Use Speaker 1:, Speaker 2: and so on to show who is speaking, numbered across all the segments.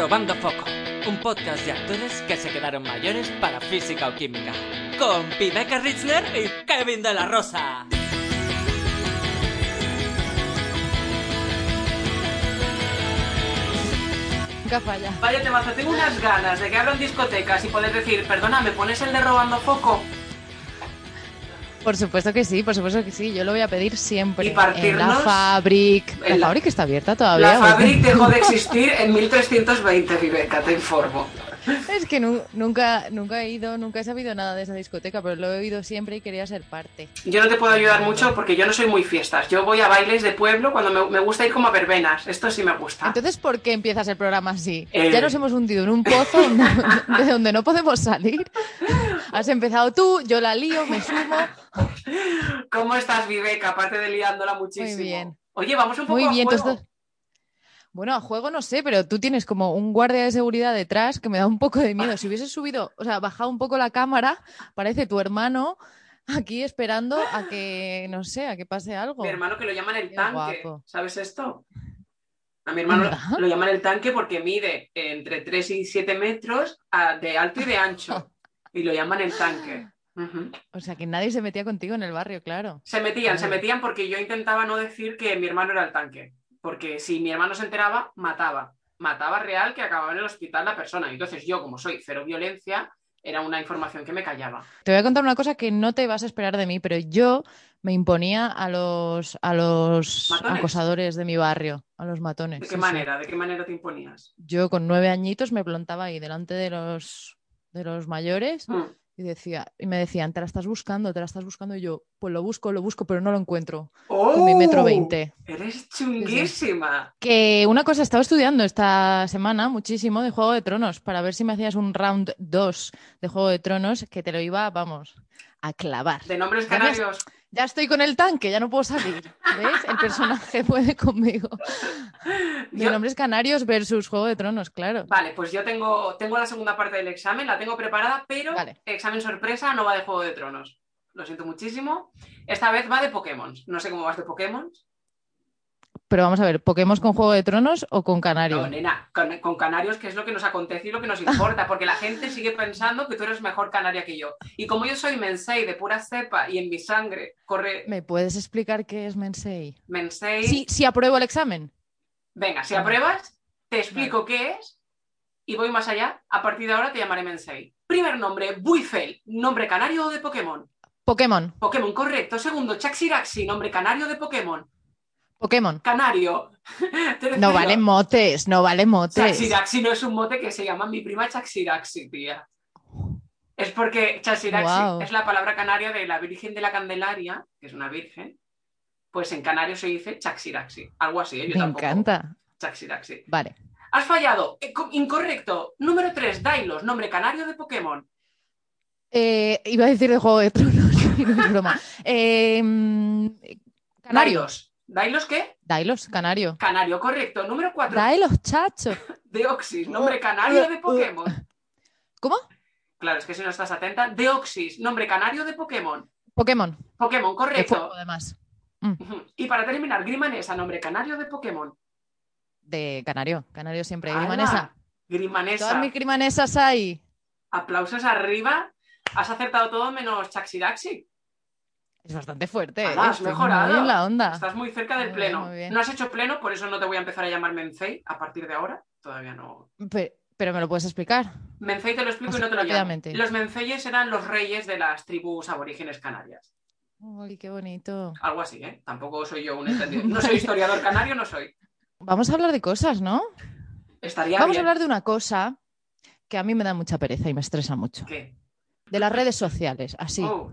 Speaker 1: Robando Foco, un podcast de actores que se quedaron mayores para física o química. Con Pibeca Ritzler y Kevin de la Rosa.
Speaker 2: Nunca falla.
Speaker 3: Vaya temazo, tengo unas ganas de que abran discotecas y poder decir, perdona, ¿me pones el de Robando Foco?
Speaker 2: Por supuesto que sí, por supuesto que sí. Yo lo voy a pedir siempre.
Speaker 3: Y partirnos
Speaker 2: En la Fabric.
Speaker 3: en
Speaker 2: La
Speaker 3: la-
Speaker 2: Fabric está abierta todavía.
Speaker 3: La. Fabric dejó de existir en 1320, Viveca, te informo.
Speaker 2: Es que nu- nunca, nunca he ido, nunca he sabido nada de esa discoteca, pero lo he oído siempre y quería ser parte.
Speaker 3: Yo no te puedo ayudar mucho porque yo no soy muy fiestas. Yo voy a bailes de pueblo cuando me, me gusta ir como a verbenas. Esto sí me gusta.
Speaker 2: Entonces, ¿por qué empiezas el programa así?
Speaker 3: Eh.
Speaker 2: Ya nos hemos hundido en un pozo de donde no podemos salir. Has empezado tú, yo la lío, me sumo.
Speaker 3: ¿Cómo estás, Viveca? Aparte de liándola muchísimo.
Speaker 2: Muy bien.
Speaker 3: Oye, vamos un poco
Speaker 2: Muy
Speaker 3: a
Speaker 2: bien,
Speaker 3: juego.
Speaker 2: entonces- Bueno, a juego no sé, pero tú tienes como un guardia de seguridad detrás que me da un poco de miedo. Si hubieses subido, o sea, bajado un poco la cámara, parece tu hermano aquí esperando a que, no sé, a que pase algo.
Speaker 3: Mi hermano que lo llaman el
Speaker 2: Qué
Speaker 3: tanque.
Speaker 2: guapo.
Speaker 3: ¿Sabes esto? A mi hermano
Speaker 2: ¿Verdad?
Speaker 3: lo llaman el tanque porque mide entre 3 y 7 metros ah, de alto y de ancho. Y lo llaman el tanque.
Speaker 2: O sea, que nadie se metía contigo en el barrio, claro.
Speaker 3: Se metían, se metían porque yo intentaba no decir que mi hermano era el tanque. Porque si mi hermano se enteraba, mataba. Mataba real que acababa en el hospital la persona. Entonces yo, como soy cero violencia, era una información que me callaba.
Speaker 2: Te voy a contar una cosa que no te vas a esperar de mí, pero yo me imponía a los, a los
Speaker 3: ¿Matones?
Speaker 2: acosadores de mi barrio, a los matones.
Speaker 3: ¿De qué
Speaker 2: sí.
Speaker 3: manera? ¿De qué manera te imponías?
Speaker 2: Yo con nueve añitos me plantaba ahí delante de los, de los mayores
Speaker 3: Mm.
Speaker 2: Y decía, y me decían, te la estás buscando, te la estás buscando, y yo, pues lo busco, lo busco, pero no lo encuentro. Con mi metro
Speaker 3: ¡Oh!
Speaker 2: veinte.
Speaker 3: Eres chunguísima.
Speaker 2: Que una cosa, estaba estudiando esta semana muchísimo de Juego de Tronos para ver si me hacías un round 2 de Juego de Tronos que te lo iba, vamos, a clavar.
Speaker 3: De nombres canarios.
Speaker 2: Ya estoy con el tanque, ya no puedo salir. ¿Ves? El personaje puede conmigo. De
Speaker 3: Yo-
Speaker 2: nombres canarios versus Juego de Tronos, claro.
Speaker 3: Vale, pues yo tengo, tengo la segunda parte del examen, la tengo preparada, pero
Speaker 2: Vale.
Speaker 3: examen sorpresa no va de Juego de Tronos. Lo siento muchísimo. Esta vez va de Pokémon. No sé cómo vas de Pokémon.
Speaker 2: Pero vamos a ver, ¿Pokémon con Juego de Tronos o con Canario?
Speaker 3: No, nena, con, con canarios, que es lo que nos acontece y lo que nos importa, porque la gente sigue pensando que tú eres mejor canaria que yo. Y como yo soy mensei de pura cepa y en mi sangre corre
Speaker 2: ¿Me puedes explicar qué es Mensei?
Speaker 3: mensei,
Speaker 2: Sí, sí apruebo el examen.
Speaker 3: venga, si apruebas, te explico qué es y voy más allá. A partir de ahora te llamaré mensei. Primer nombre, Buifel, nombre canario de Pokémon.
Speaker 2: Pokémon,
Speaker 3: Pokémon, correcto. Segundo, Chaxiraxi, nombre canario de Pokémon.
Speaker 2: Pokémon.
Speaker 3: Canario.
Speaker 2: No vale motes, no vale motes.
Speaker 3: Chaxiraxi no es un mote que se llama mi prima Chaxiraxi, tía. Es porque Chaxiraxi es la palabra canaria de la Virgen de la Candelaria, que es una virgen. Pues en canario se dice Chaxiraxi. Algo así, ¿eh? yo
Speaker 2: Me
Speaker 3: tampoco.
Speaker 2: encanta.
Speaker 3: Chaxiraxi.
Speaker 2: Vale.
Speaker 3: Has fallado. Eh, co- Incorrecto. Número 3, Dailos, nombre canario de Pokémon.
Speaker 2: Eh, iba a decir de Juego de Tronos, broma. Eh, mm, canario.
Speaker 3: Dailos. ¿Dailos qué?
Speaker 2: Dailos, canario.
Speaker 3: Canario, correcto. Número 4,
Speaker 2: Dailos, chacho.
Speaker 3: Deoxys, nombre canario de Pokémon.
Speaker 2: ¿Cómo?
Speaker 3: Claro, es que si no estás atenta. Deoxys, nombre canario de Pokémon.
Speaker 2: Pokémon.
Speaker 3: Pokémon,
Speaker 2: De
Speaker 3: correcto.
Speaker 2: fuego, además.
Speaker 3: Ujú. Y para terminar, Grimanesa, nombre canario de Pokémon.
Speaker 2: De canario. Canario siempre. Grimanesa.
Speaker 3: Grimanesa.
Speaker 2: Todas mis grimanesas ahí.
Speaker 3: Aplausos arriba. Has acertado todo menos Chaxiraxi.
Speaker 2: Es bastante fuerte.
Speaker 3: ¡Hala,
Speaker 2: ¿eh?
Speaker 3: has
Speaker 2: Estoy
Speaker 3: mejorado.
Speaker 2: muy en la onda.
Speaker 3: Estás muy cerca del
Speaker 2: Muy
Speaker 3: pleno.
Speaker 2: bien.
Speaker 3: No has hecho pleno, por eso no te voy a empezar a llamar Mencei a partir de ahora. Todavía no.
Speaker 2: Pe- Pero, me lo puedes explicar.
Speaker 3: Mencei te lo explico
Speaker 2: Así
Speaker 3: y no te lo llamo. Los Menceyes eran los reyes de las tribus aborígenes canarias.
Speaker 2: Uy, qué bonito.
Speaker 3: Algo así, ¿eh? Tampoco soy yo un entendido. No soy historiador canario, no soy.
Speaker 2: Vamos a hablar de cosas, ¿no?
Speaker 3: Estaría
Speaker 2: Vamos a hablar de una cosa que a mí me da mucha pereza y me estresa mucho.
Speaker 3: ¿Qué?
Speaker 2: De las redes sociales, así.
Speaker 3: Oh,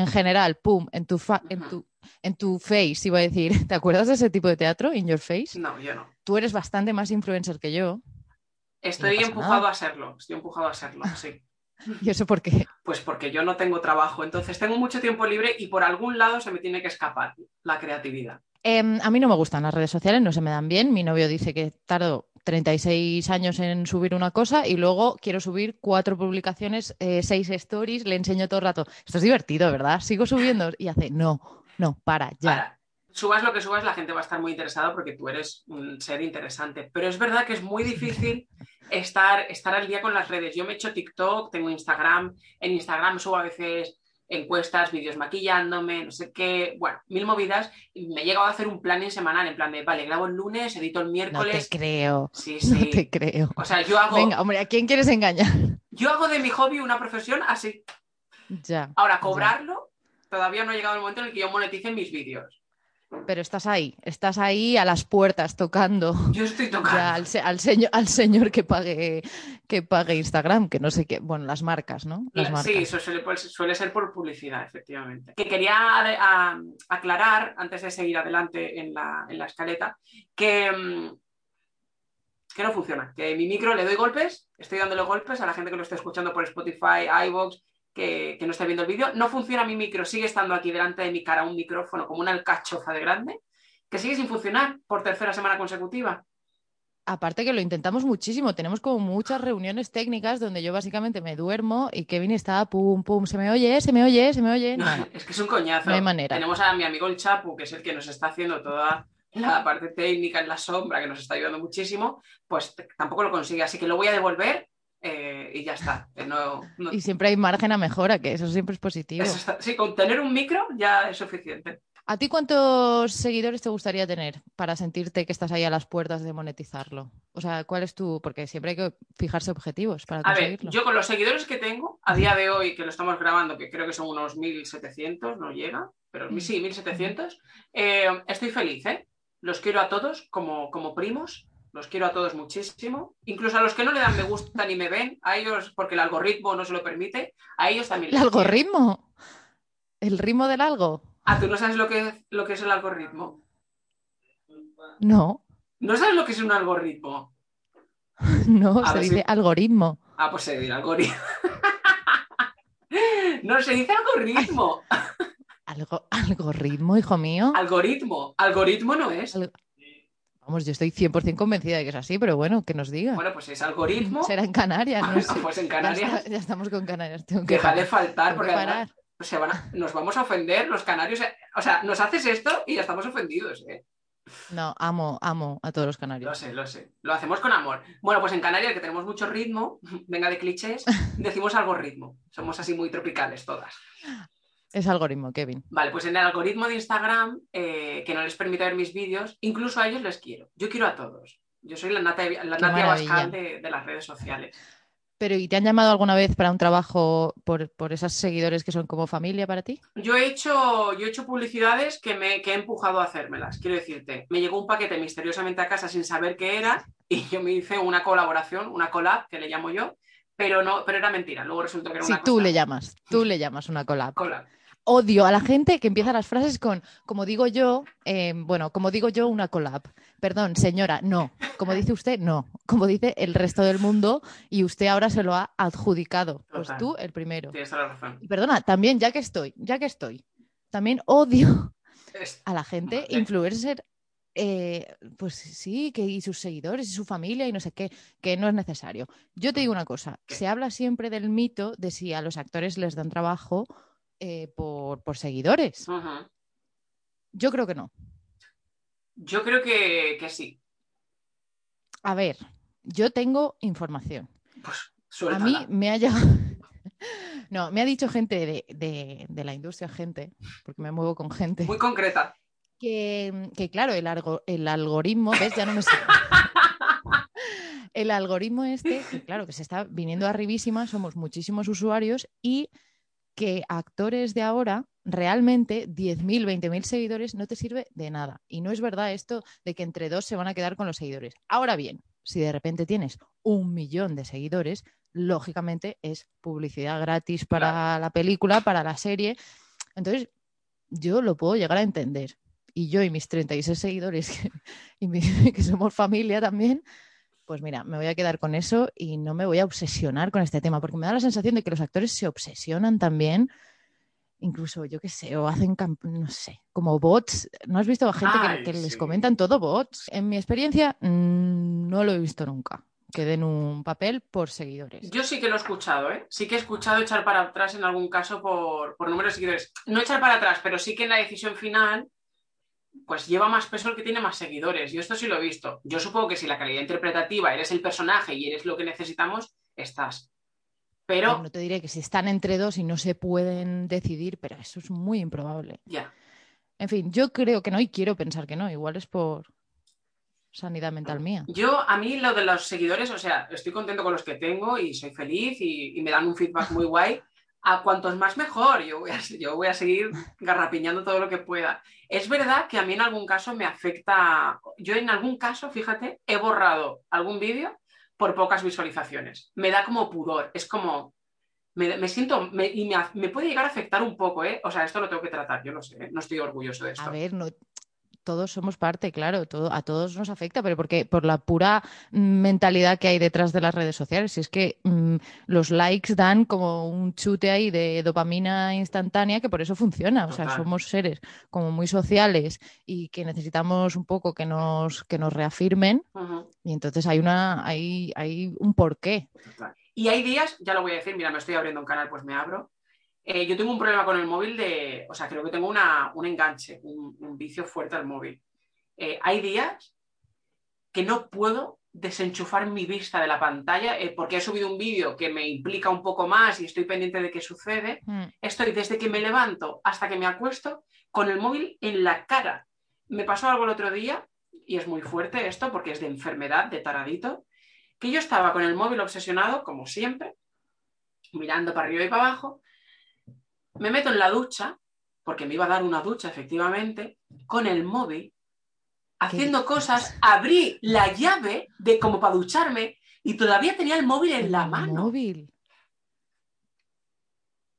Speaker 2: En general, pum, en tu, fa- en
Speaker 3: Ujú.
Speaker 2: tu en tu face, iba a decir. ¿Te acuerdas de ese tipo de teatro, In Your Face?
Speaker 3: No, yo no.
Speaker 2: Tú eres bastante más influencer que yo.
Speaker 3: Estoy empujado
Speaker 2: nada.
Speaker 3: a serlo, estoy empujado a serlo, sí.
Speaker 2: ¿Y eso por qué?
Speaker 3: Pues porque yo no tengo trabajo, entonces tengo mucho tiempo libre y por algún lado se me tiene que escapar la creatividad.
Speaker 2: Em, a mí no me gustan las redes sociales, no se me dan bien. Mi novio dice que tardo 36 años en subir una cosa y luego quiero subir cuatro publicaciones, eh, seis stories, le enseño todo el rato. Esto es divertido, ¿verdad? Sigo subiendo y hace, no, no, para, ya.
Speaker 3: Subas lo que subas, la gente va a estar muy interesada porque tú eres un ser interesante. Pero es verdad que es muy difícil estar, estar al día con las redes. Yo me he hecho TikTok, tengo Instagram. En Instagram subo a veces encuestas, vídeos maquillándome, no sé qué, bueno, mil movidas. Y me he llegado a hacer un planning semanal en plan de, vale, grabo el lunes, edito el
Speaker 2: No te
Speaker 3: miércoles.
Speaker 2: creo,
Speaker 3: Sí,
Speaker 2: no
Speaker 3: sí.
Speaker 2: te creo.
Speaker 3: O sea, yo hago,
Speaker 2: Venga, hombre, ¿a quién quieres engañar?
Speaker 3: yo hago de mi hobby una profesión así.
Speaker 2: Ya.
Speaker 3: Ahora,
Speaker 2: ya.
Speaker 3: cobrarlo, todavía no ha llegado el momento en el que yo monetice mis vídeos.
Speaker 2: Pero estás ahí, estás ahí a las puertas tocando.
Speaker 3: Yo estoy tocando.
Speaker 2: Ya al, se- al señor, al señor que pague, que pague Instagram, que no sé qué, bueno, las marcas, ¿no? Las
Speaker 3: La-
Speaker 2: marcas.
Speaker 3: Sí, eso suele, suele ser por publicidad, efectivamente. Que quería a- aclarar, antes de seguir adelante en la, en la escaleta, que, mm, que no funciona. Que mi micro le doy golpes, estoy dándole golpes a la gente que lo está escuchando por Spotify, iVoox, que, que no está viendo el vídeo. No funciona mi micro, sigue estando aquí delante de mi cara un micrófono como una alcachofa de grande, que sigue sin funcionar por tercera semana consecutiva.
Speaker 2: Aparte que lo intentamos muchísimo, tenemos como muchas reuniones técnicas donde yo básicamente me duermo y Kevin está pum, pum, se me oye, se me oye, se me oye.
Speaker 3: No, es que es un coñazo.
Speaker 2: No hay manera.
Speaker 3: Tenemos a mi amigo el Chapu, que es el que nos está haciendo toda la parte técnica en la sombra, que nos está ayudando muchísimo, pues tampoco lo consigue. Así que lo voy a devolver eh, y ya está. No- no-
Speaker 2: Y siempre hay margen a mejora, que eso siempre es positivo.
Speaker 3: eso está- sí, con tener un micro ya es suficiente.
Speaker 2: ¿A ti cuántos seguidores te gustaría tener para sentirte que estás ahí a las puertas de monetizarlo? O sea, ¿cuál es tu...? Porque siempre hay que fijarse objetivos para
Speaker 3: A ver,
Speaker 2: conseguirlo.
Speaker 3: yo con los seguidores que tengo, a día de hoy, que lo estamos grabando, que creo que son unos 1700, no llega, pero
Speaker 2: Mm.
Speaker 3: sí, 1700, eh, estoy feliz, ¿eh? Los quiero a todos como, como primos, los quiero a todos muchísimo, incluso a los que no le dan me gusta ni me ven, a ellos, porque el algoritmo no se lo permite, a ellos también
Speaker 2: ¿El
Speaker 3: les quiero.
Speaker 2: algoritmo? ¿El ritmo del algo?
Speaker 3: Ah, ¿tú no sabes lo que, lo que es el algoritmo?
Speaker 2: No,
Speaker 3: ¿No sabes lo que es un algoritmo?
Speaker 2: no,
Speaker 3: A
Speaker 2: se dice
Speaker 3: si-
Speaker 2: algoritmo.
Speaker 3: Ah, pues se dirá algoritmo. no, se dice algoritmo.
Speaker 2: Algo, algoritmo, hijo mío.
Speaker 3: Algoritmo. Algoritmo no es.
Speaker 2: Al- Vamos, yo estoy 100% convencida de que es así, pero bueno, que nos diga.
Speaker 3: Bueno, pues es algoritmo.
Speaker 2: Será en Canarias, no sé.
Speaker 3: Pues en
Speaker 2: Ya,
Speaker 3: Canarias.
Speaker 2: está- ya estamos con Canarias. Tengo que
Speaker 3: Deja de faltar, porque
Speaker 2: que
Speaker 3: además van a- nos vamos a ofender los canarios. O sea, nos haces esto y ya estamos ofendidos. ¿eh?
Speaker 2: No, amo, amo a todos los
Speaker 3: Lo
Speaker 2: canarios.
Speaker 3: sé, lo sé. Lo hacemos con amor. Bueno, pues en Canarias, que tenemos mucho ritmo, venga de clichés, decimos algoritmo. Somos así muy tropicales todas.
Speaker 2: Es algoritmo, Kevin.
Speaker 3: Vale, pues en el algoritmo de Instagram, eh, que no les permite ver mis vídeos, incluso a ellos les quiero. Yo quiero a todos. Yo soy la Nata, la de, de las redes sociales.
Speaker 2: Pero ¿y te han llamado alguna vez para un trabajo por, por esos seguidores que son como familia para ti?
Speaker 3: Yo he hecho, yo he hecho publicidades que, me, que he empujado a hacérmelas. Quiero decirte, me llegó un paquete misteriosamente a casa sin saber qué era y yo me hice una colaboración, una collab, que le llamo yo, pero no, pero era mentira. Luego resultó que era
Speaker 2: Si
Speaker 3: una
Speaker 2: tú
Speaker 3: cosa-
Speaker 2: le llamas, tú le llamas una collab.
Speaker 3: collab.
Speaker 2: Odio a la gente que empieza las frases con, como digo yo, eh, bueno, como digo yo, una collab. Perdón, señora, no. Como dice usted, no. Como dice el resto del mundo y usted ahora se lo ha adjudicado. Pues tú el primero.
Speaker 3: Tienes la razón.
Speaker 2: Y perdona, también, ya que estoy, ya que estoy, también odio a la gente influencer, eh, pues sí, que y sus seguidores y su familia y no sé qué, que no es necesario. Yo te digo una cosa, se habla siempre del mito de si a los actores les dan trabajo eh, por, por seguidores. Yo creo que no.
Speaker 3: Yo creo que, que sí.
Speaker 2: A ver, yo tengo información.
Speaker 3: Pues
Speaker 2: A mí me ha llegado... No, me ha dicho gente de, de- de la industria, gente, porque me muevo con gente.
Speaker 3: Muy concreta.
Speaker 2: que, que, claro, el, algo- el algoritmo, ¿ves? Ya no me sale. El algoritmo este, que claro, que se está viniendo arribísima, somos muchísimos usuarios y que actores de ahora, realmente 10.000, 20.000 seguidores no te sirve de nada. Y no es verdad esto de que entre dos se van a quedar con los seguidores. Ahora bien, si de repente tienes un millón de seguidores, lógicamente es publicidad gratis para la película, para la serie. Entonces, yo lo puedo llegar a entender. Y yo y mis 36 seguidores, que, y mi- que somos familia también, pues mira, me voy a quedar con eso y no me voy a obsesionar con este tema, porque me da la sensación de que los actores se obsesionan también, incluso, yo qué sé, o hacen, no sé, como bots. ¿No has visto a gente que-
Speaker 3: Ay,
Speaker 2: que, les
Speaker 3: sí.
Speaker 2: comentan todo bots? En mi experiencia, mm, no lo he visto nunca, que den un papel por seguidores.
Speaker 3: Yo sí que lo he escuchado, ¿eh? Sí que he escuchado echar para atrás en algún caso por, por número de seguidores. No echar para atrás, pero sí que en la decisión final, pues lleva más peso el que tiene más seguidores. Yo esto sí lo he visto. Yo supongo que si la calidad interpretativa eres el personaje y eres lo que necesitamos, estás. Pero,
Speaker 2: No te diré que si están entre dos y no se pueden decidir, pero eso es muy improbable.
Speaker 3: ya.
Speaker 2: En fin, yo creo que no y quiero pensar que no. Igual es por sanidad mental mía.
Speaker 3: Yo, a mí lo de los seguidores, o sea, estoy contento con los que tengo y soy feliz y, y me dan un feedback muy guay. A cuantos más mejor, yo voy, a, yo voy a seguir garrapiñando todo lo que pueda. Es verdad que a mí en algún caso me afecta, yo en algún caso, fíjate, he borrado algún vídeo por pocas visualizaciones. Me da como pudor, es como, me, me siento, me- y me, me puede llegar a afectar un poco, ¿eh? O sea, esto lo tengo que tratar, yo lo sé, ¿eh? no estoy orgulloso de esto.
Speaker 2: A ver, no, todos somos parte, claro, todo, a todos nos afecta, pero porque por la pura mentalidad que hay detrás de las redes sociales. Si es que mm, los likes dan como un chute ahí de dopamina instantánea que por eso funciona. O sea,
Speaker 3: Total.
Speaker 2: somos seres como muy sociales y que necesitamos un poco que nos, que nos reafirmen. Y entonces hay una, hay, hay un porqué.
Speaker 3: Total. Y hay días, ya lo voy a decir, mira, me estoy abriendo un canal, pues me abro. Eh, yo tengo un problema con el móvil de, o sea, creo que tengo una, un enganche, un, un vicio fuerte al móvil. Eh, hay días que no puedo desenchufar mi vista de la pantalla eh, porque he subido un vídeo que me implica un poco más y estoy pendiente de qué sucede.
Speaker 2: Mm.
Speaker 3: Estoy desde que me levanto hasta que me acuesto con el móvil en la cara. Me pasó algo el otro día, y es muy fuerte esto porque es de enfermedad, de taradito, que yo estaba con el móvil obsesionado, como siempre, mirando para arriba y para abajo. Me meto en la ducha, porque me iba a dar una ducha efectivamente, con el móvil, haciendo cosas, abrí la llave de como para ducharme y todavía tenía el móvil en la mano.
Speaker 2: móvil.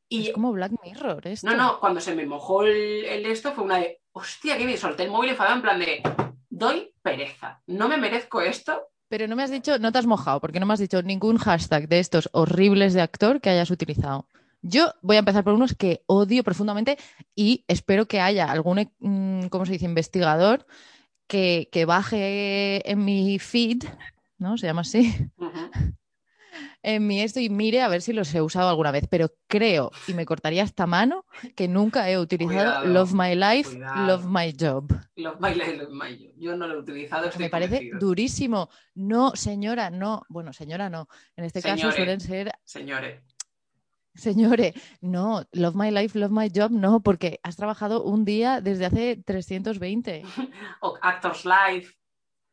Speaker 3: Y
Speaker 2: Es como Black Mirror esto.
Speaker 3: No, no, cuando se me mojó el, el esto fue una de, hostia, que bien, solté el móvil enfadado en plan de, doy pereza, no me merezco esto.
Speaker 2: Pero no me has dicho, no te has mojado, porque no me has dicho ningún hashtag de estos horribles de actor que hayas utilizado. Yo voy a empezar por unos que odio profundamente y espero que haya algún, mm, ¿cómo se dice?, investigador que, que baje en mi feed, ¿no? Se llama así, en mi esto y mire a ver si los he usado alguna vez. Pero creo, y me cortaría esta mano, que nunca he utilizado
Speaker 3: Cuidado,
Speaker 2: Love My Life,
Speaker 3: cuidado.
Speaker 2: Love My Job.
Speaker 3: Los bailes los mayo. Yo no lo he utilizado,
Speaker 2: Me parece
Speaker 3: convencido.
Speaker 2: durísimo. No, señora, no. Bueno, señora, no. En este caso suelen ser,
Speaker 3: Señores,
Speaker 2: señores, no, Love My Life, Love My Job, no, porque has trabajado un día desde hace 320.
Speaker 3: o Actors Live.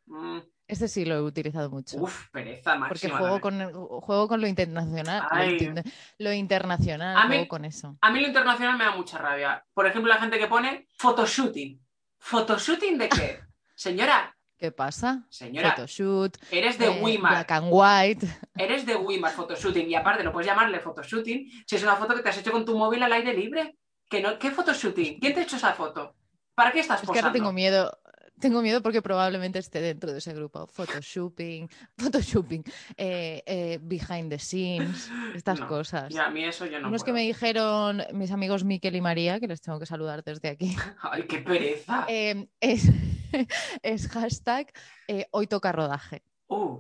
Speaker 3: Mm,
Speaker 2: Este sí lo he utilizado mucho.
Speaker 3: uf, pereza máxima.
Speaker 2: porque juego con, juego con lo internacional.
Speaker 3: Ay.
Speaker 2: lo internacional,
Speaker 3: A mí-
Speaker 2: juego con eso.
Speaker 3: A mí lo internacional me da mucha rabia. Por ejemplo, la gente que pone photoshooting. ¿Photoshooting de qué? Señora,
Speaker 2: ¿Qué pasa?
Speaker 3: señora,
Speaker 2: Photoshoot,
Speaker 3: eres de
Speaker 2: eh,
Speaker 3: Wimar.
Speaker 2: Black and White.
Speaker 3: Eres de Wimar Photoshooting y aparte no puedes llamarle Photoshooting si es una foto que te has hecho con tu móvil al aire libre. ¿Que no? ¿Qué Photoshooting? ¿Quién te ha hecho esa foto? ¿Para qué estás
Speaker 2: Es que ahora tengo miedo. Tengo miedo porque probablemente esté dentro de ese grupo. Photoshopping, Photoshopping, eh, eh, behind the scenes, estas
Speaker 3: No,
Speaker 2: cosas.
Speaker 3: Ya, a mí eso yo no
Speaker 2: Unos que
Speaker 3: puedo.
Speaker 2: me dijeron mis amigos Miquel y María, que les tengo que saludar desde aquí,
Speaker 3: Ay, qué pereza.
Speaker 2: eh, es, es hashtag eh, hoy toca rodaje.
Speaker 3: Uh,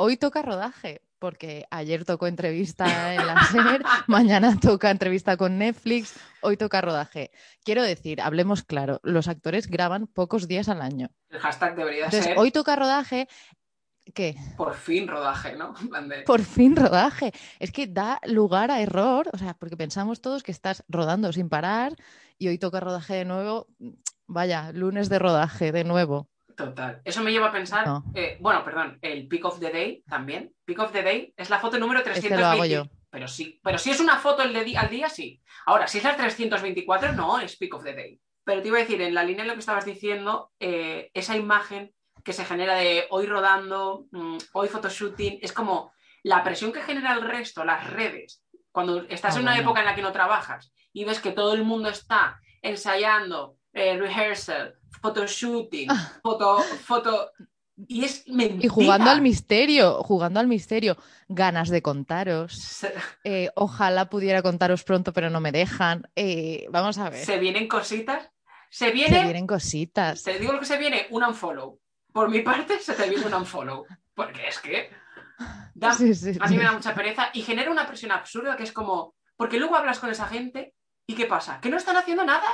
Speaker 2: Hoy toca rodaje, porque ayer tocó entrevista en la SER, mañana toca entrevista con Netflix, hoy toca rodaje. Quiero decir, hablemos claro, los actores graban pocos días al año.
Speaker 3: el hashtag debería
Speaker 2: Entonces,
Speaker 3: ser
Speaker 2: hoy toca rodaje, ¿qué?
Speaker 3: por fin rodaje, ¿no? De-
Speaker 2: Por fin rodaje. Es que da lugar a error, o sea, porque pensamos todos que estás rodando sin parar y hoy toca rodaje de nuevo. Vaya, lunes de rodaje de nuevo.
Speaker 3: Total. Eso me lleva a pensar,
Speaker 2: No.
Speaker 3: eh, bueno, perdón, el Pick of the Day también. Pick of the Day es la foto número
Speaker 2: Este
Speaker 3: 320.
Speaker 2: lo hago yo.
Speaker 3: Pero sí, pero si es una foto el de al día, sí. Ahora, si es la 324, no es Pick of the Day. Pero te iba a decir, en la línea de lo que estabas diciendo, eh, esa imagen que se genera de hoy rodando, mm, hoy photoshooting, es como la presión que genera el resto, las redes, cuando estás
Speaker 2: Ah,
Speaker 3: en una
Speaker 2: bueno.
Speaker 3: época en la que no trabajas y ves que todo el mundo está ensayando, eh, rehearsal, photoshooting, foto, foto. Y es mentira.
Speaker 2: Y jugando al misterio, jugando al misterio, ganas de contaros.
Speaker 3: Se,
Speaker 2: eh, ojalá pudiera contaros pronto, pero no me dejan. Eh, vamos a ver.
Speaker 3: se vienen cositas. Se
Speaker 2: Se
Speaker 3: viene,
Speaker 2: vienen cositas.
Speaker 3: te digo lo que se viene, un unfollow. Por mi parte, se te viene un unfollow. Porque es que da-
Speaker 2: Sí, sí,
Speaker 3: a mí me da mucha pereza y genera una presión absurda que es como, porque luego hablas con esa gente y ¿qué pasa? Que no están haciendo nada.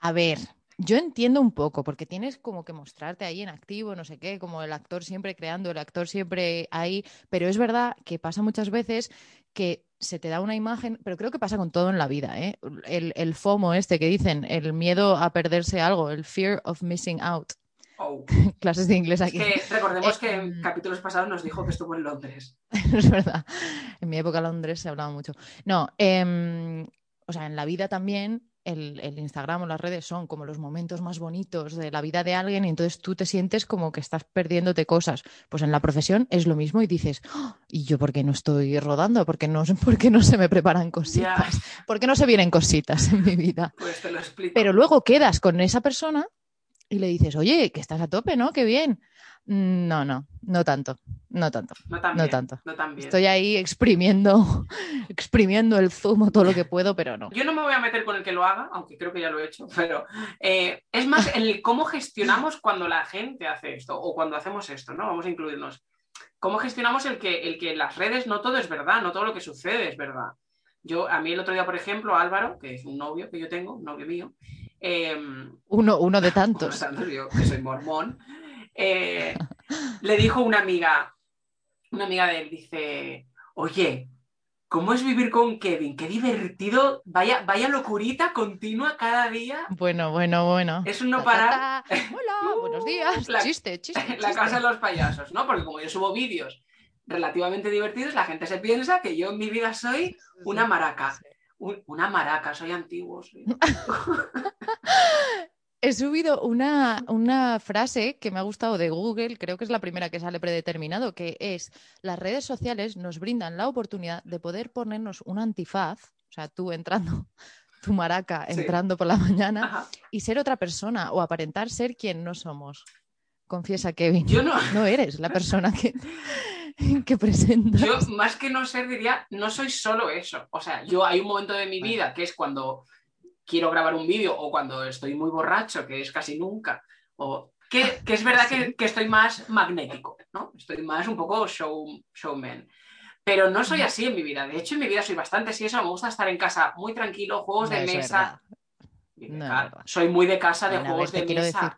Speaker 2: A ver, yo entiendo un poco, porque tienes como que mostrarte ahí en activo, no sé qué, como el actor siempre creando, el actor siempre ahí, pero es verdad que pasa muchas veces que se te da una imagen, pero creo que pasa con todo en la vida, ¿eh? El, el FOMO este que dicen, el miedo a perderse algo, el fear of missing out.
Speaker 3: Oh.
Speaker 2: Clases de inglés
Speaker 3: Es
Speaker 2: aquí.
Speaker 3: que recordemos
Speaker 2: Eh,
Speaker 3: que en
Speaker 2: mm.
Speaker 3: capítulos pasados nos dijo que estuvo en Londres.
Speaker 2: es verdad. En mi época Londres se hablaba mucho. No, em, o sea, en la vida también el, el Instagram o las redes son como los momentos más bonitos de la vida de alguien y entonces tú te sientes como que estás perdiéndote cosas. Pues en la profesión es lo mismo y dices, "Ah, ¿y yo por qué no estoy rodando? ¿Por qué no, por qué no se me preparan cositas? ¿Por qué no se vienen cositas en mi vida?
Speaker 3: pues te lo explico.
Speaker 2: Pero luego quedas con esa persona y le dices, oye, que estás a tope, ¿no? Qué bien. No, no, no tanto, no tanto.
Speaker 3: no tan
Speaker 2: no
Speaker 3: bien,
Speaker 2: tanto.
Speaker 3: No tan bien.
Speaker 2: Estoy ahí exprimiendo, exprimiendo el zumo todo lo que puedo, pero no.
Speaker 3: Yo no me voy a meter con el que lo haga, aunque creo que ya lo he hecho, pero eh, es más el cómo gestionamos cuando la gente hace esto o cuando hacemos esto, ¿no? Vamos a incluirnos. ¿Cómo gestionamos el que, el que en las redes no todo es verdad, no todo lo que sucede es verdad? Yo, a mí el otro día, por ejemplo, Álvaro, que es un novio que yo tengo, un novio mío, eh,
Speaker 2: Uno, uno de
Speaker 3: por lo
Speaker 2: tantos.
Speaker 3: tanto, yo que soy mormón, eh, le dijo una amiga, una amiga de él, dice, oye, ¿cómo es vivir con Kevin? Qué divertido, vaya, vaya locurita continua cada día.
Speaker 2: Bueno, bueno, bueno.
Speaker 3: Es un no parar.
Speaker 2: ta, ta. Hola, buenos días.
Speaker 3: La-
Speaker 2: chiste, chiste.
Speaker 3: La casa de los payasos, ¿no? Porque como yo subo vídeos relativamente divertidos, la gente se piensa que yo en mi vida soy una maraca. Un- una maraca, soy antiguo. soy-
Speaker 2: He subido una, una frase que me ha gustado de Google, creo que es la primera que sale predeterminado, que es, las redes sociales nos brindan la oportunidad de poder ponernos un antifaz, o sea, tú entrando, tu maraca
Speaker 3: Sí.
Speaker 2: entrando por la mañana,
Speaker 3: Ajá.
Speaker 2: y ser otra persona o aparentar ser quien no somos. Confiesa, Kevin.
Speaker 3: Yo no,
Speaker 2: No eres la persona que, que presentas.
Speaker 3: Yo, más que no ser, diría, no soy solo eso. O sea, yo hay un momento de mi vida que es cuando quiero grabar un vídeo o cuando estoy muy borracho, que es casi nunca. O que, que es verdad
Speaker 2: Sí.
Speaker 3: que, que estoy más magnético, ¿no? Estoy más un poco show, showman. Pero no soy así en mi vida. De hecho, en mi vida soy bastante así. Eso me gusta estar en casa muy tranquilo, juegos
Speaker 2: No
Speaker 3: de
Speaker 2: es
Speaker 3: mesa.
Speaker 2: No
Speaker 3: soy muy de casa de juegos de mesa.
Speaker 2: decir,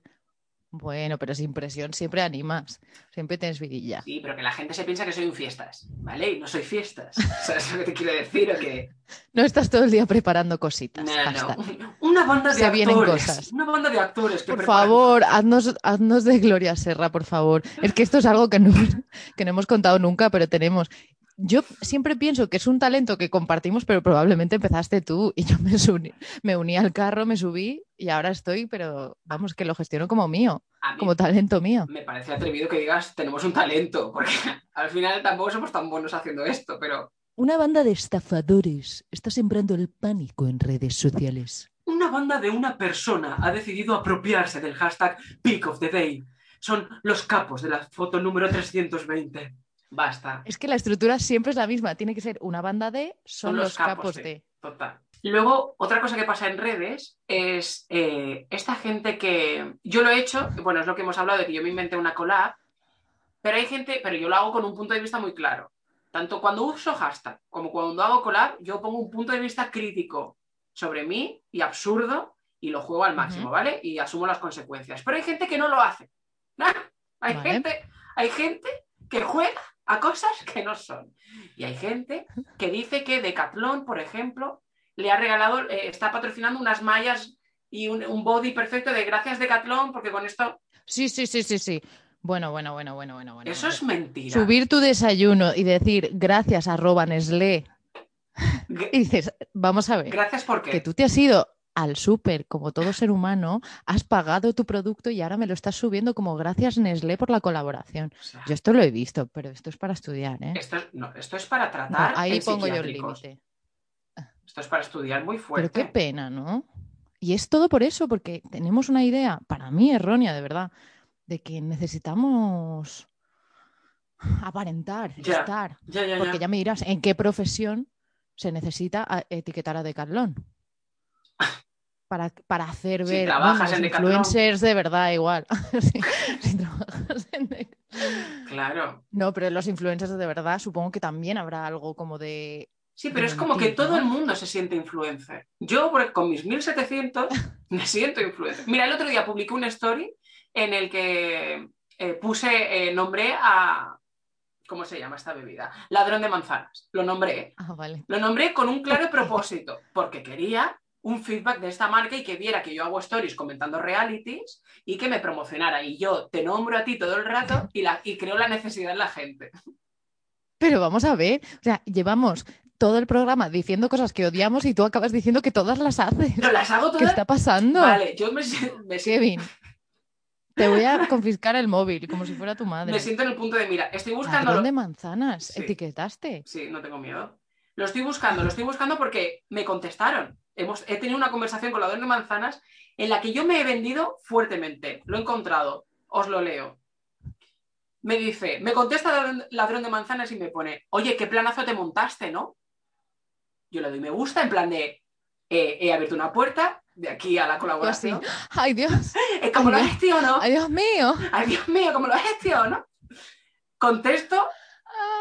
Speaker 2: Bueno, pero sin presión siempre animas. Siempre tienes vidilla.
Speaker 3: Sí, pero que la gente se piensa que soy un fiestas, ¿vale? Y no soy fiestas. ¿Sabes lo que te quiero decir? O.
Speaker 2: No estás todo el día preparando cositas.
Speaker 3: No,
Speaker 2: hashtag.
Speaker 3: no. Una banda de actores.
Speaker 2: cosas.
Speaker 3: Una banda de actores que
Speaker 2: Por
Speaker 3: preparan-
Speaker 2: favor, haznos, haznos de Gloria Serra, por favor. Es que esto es algo que no, que no hemos contado nunca, pero tenemos. Yo siempre pienso que es un talento que compartimos, pero probablemente empezaste tú y yo me, uní al carro, me subí y ahora estoy, pero vamos, que lo gestiono como mío, como talento mío.
Speaker 3: me parece atrevido que digas tenemos un talento, porque al final tampoco somos tan buenos haciendo esto, pero
Speaker 2: Una banda de estafadores está sembrando el pánico en redes sociales.
Speaker 3: una banda de una persona ha decidido apropiarse del hashtag Peak of the Day. Son los capos de la foto número 320. Basta.
Speaker 2: Es que la estructura siempre es la misma. Tiene que ser una banda de, son, los, capos, de.
Speaker 3: Total. Luego, otra cosa que pasa en redes es eh, esta gente que yo lo he hecho, bueno, es lo que hemos hablado de que yo me inventé una collab, pero hay gente, pero yo lo hago con un punto de vista muy claro. Tanto cuando uso hashtag como cuando hago collab, yo pongo un punto de vista crítico sobre mí y absurdo y lo juego al máximo. ¿vale? Y asumo las consecuencias. Pero hay gente que no lo hace. Hay
Speaker 2: Vale.
Speaker 3: gente, hay gente que juega a cosas que no son. Y hay gente que dice que Decathlon, por ejemplo, le ha regalado, eh, está patrocinando unas mallas y un, un body perfecto de gracias Decathlon, porque con esto.
Speaker 2: Sí, sí, sí, sí, sí. Bueno, bueno, bueno, bueno, bueno. bueno
Speaker 3: eso es mentira.
Speaker 2: Subir tu desayuno y decir gracias arroba Nestlé. Y dices, vamos a ver,
Speaker 3: Gracias porque.
Speaker 2: que tú te has ido al súper como todo ser humano, has pagado tu producto y ahora me lo estás subiendo como gracias Nestlé por la colaboración.
Speaker 3: O sea,
Speaker 2: Yo esto lo he visto, pero esto es para estudiar, ¿eh?
Speaker 3: esto, es, no, esto es para
Speaker 2: No,
Speaker 3: tratar.
Speaker 2: ahí pongo yo el límite.
Speaker 3: Esto es para estudiar muy
Speaker 2: Pero
Speaker 3: fuerte.
Speaker 2: qué pena, ¿no? Y es todo por eso, porque tenemos una idea, para mí errónea, de verdad, de que necesitamos aparentar,
Speaker 3: Ya,
Speaker 2: estar.
Speaker 3: Ya, ya,
Speaker 2: Porque
Speaker 3: ya.
Speaker 2: me dirás, ¿en qué profesión se necesita etiquetar a Decathlon? Para, para hacer
Speaker 3: Si
Speaker 2: ver
Speaker 3: trabajas Decathlon.
Speaker 2: influencers de verdad igual. Si trabajas en Decathlon.
Speaker 3: Claro.
Speaker 2: No, pero los influencers de verdad supongo que también habrá algo como de...
Speaker 3: Sí, pero
Speaker 2: de
Speaker 3: es como que todo el mundo se siente influencer. Yo, con mis 1700, me siento influencer. Mira, el otro día publiqué una story en el que eh, puse, eh, nombré a. ¿Cómo se llama esta bebida? Ladrón de manzanas. Lo nombré.
Speaker 2: Ah, vale.
Speaker 3: Lo nombré con un claro propósito, porque quería un feedback de esta marca y que viera que yo hago stories comentando realities y que me promocionara. Y yo te nombro a ti todo el rato y, la, y creo la necesidad en la gente.
Speaker 2: Pero vamos a ver, o sea, llevamos todo el programa diciendo cosas que odiamos y tú acabas diciendo que todas las haces.
Speaker 3: Pero las hago
Speaker 2: ¿Qué
Speaker 3: todas.
Speaker 2: está pasando?
Speaker 3: Vale, yo me,
Speaker 2: Kevin, te voy a confiscar el móvil como si fuera tu madre.
Speaker 3: Me siento en el punto de mira. Estoy buscando.
Speaker 2: Ladrón de manzanas,
Speaker 3: Sí.
Speaker 2: etiquetaste.
Speaker 3: Sí, no tengo miedo. Lo estoy buscando, lo estoy buscando porque me contestaron. Hemos, he tenido una conversación con Ladrón de Manzanas en la que yo me he vendido fuertemente. Lo he encontrado. Os lo leo. Me dice, me contesta Ladrón- Ladrón de Manzanas y me pone, oye, qué planazo te montaste, ¿no? Yo le doy me gusta en plan de, eh, he abierto una puerta de aquí a la
Speaker 2: Tú así,
Speaker 3: colaboración.
Speaker 2: ay Dios,
Speaker 3: Es como lo
Speaker 2: Ay,
Speaker 3: gestiono.
Speaker 2: ay Dios mío.
Speaker 3: Ay, Dios mío, ¿cómo lo gestiono? Contesto,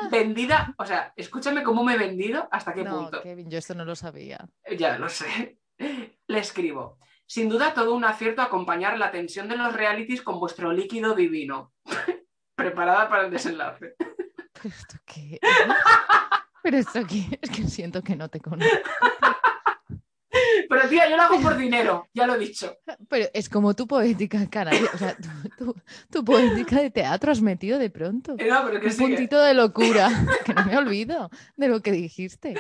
Speaker 3: vendida, o sea, escúchame cómo me he vendido, hasta qué
Speaker 2: No,
Speaker 3: punto.
Speaker 2: Kevin, yo esto no lo sabía.
Speaker 3: Ya lo sé. Le escribo. Sin duda, todo un acierto acompañar la tensión de los realities con vuestro líquido divino. Preparada para el desenlace.
Speaker 2: ¿Pero esto qué? ¿Pero esto qué? Es que siento que no te conozco.
Speaker 3: Pero tía, yo lo hago por dinero, ya lo he dicho.
Speaker 2: Pero es como tu poética canaria, o sea, tu, tu- tu poética de teatro has metido de pronto.
Speaker 3: Eh, No, pero que
Speaker 2: Un
Speaker 3: sigue.
Speaker 2: puntito de locura, que no me olvido de lo que dijiste.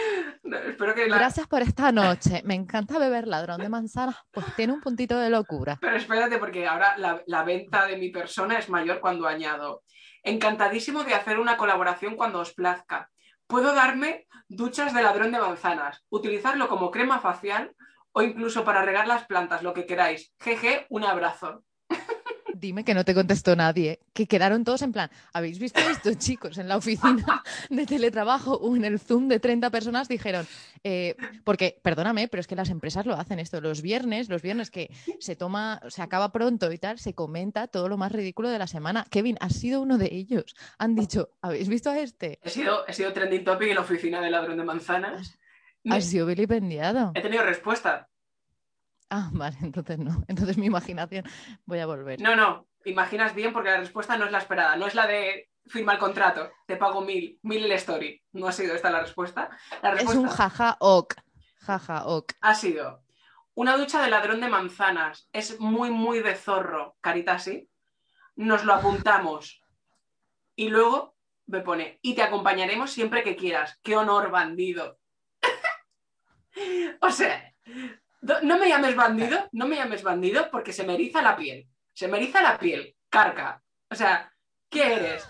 Speaker 3: No, espero que la-
Speaker 2: Gracias por esta noche. Me encanta beber ladrón de manzanas, pues tiene un puntito de locura.
Speaker 3: Pero espérate, porque ahora la, la venta de mi persona es mayor cuando añado. Encantadísimo de hacer una colaboración cuando os plazca. Puedo darme duchas de ladrón de manzanas, utilizarlo como crema facial o incluso para regar las plantas, lo que queráis. Jeje, un abrazo.
Speaker 2: Dime que no te contestó nadie, que quedaron todos en plan, ¿habéis visto esto, chicos? En la oficina de teletrabajo o en el Zoom de 30 personas dijeron, eh, porque, perdóname, pero es que las empresas lo hacen esto, los viernes, los viernes que se toma, se acaba pronto y tal, se comenta todo lo más ridículo de la semana. Kevin, has sido uno de ellos. Han dicho, ¿habéis visto a este?
Speaker 3: He sido, he sido trending topic en la oficina de ladrón de manzanas. Me-
Speaker 2: Has sido vilipendiado.
Speaker 3: He tenido respuesta.
Speaker 2: Ah, vale, entonces no. Entonces mi imaginación, voy a volver.
Speaker 3: No, no, imaginas bien porque la respuesta no es la esperada, no es la de firma el contrato, te pago mil, mil el story. No ha sido esta la respuesta. La
Speaker 2: Es
Speaker 3: respuesta
Speaker 2: un jaja ok. Jaja ok.
Speaker 3: ha sido una ducha de ladrón de manzanas. Es muy, muy de zorro, carita así. Nos lo apuntamos. Y luego me pone, y te acompañaremos siempre que quieras. ¡Qué honor, bandido! o sea, no me llames bandido, no me llames bandido porque se me eriza la piel. Se me eriza la piel, carca. O sea, ¿qué eres?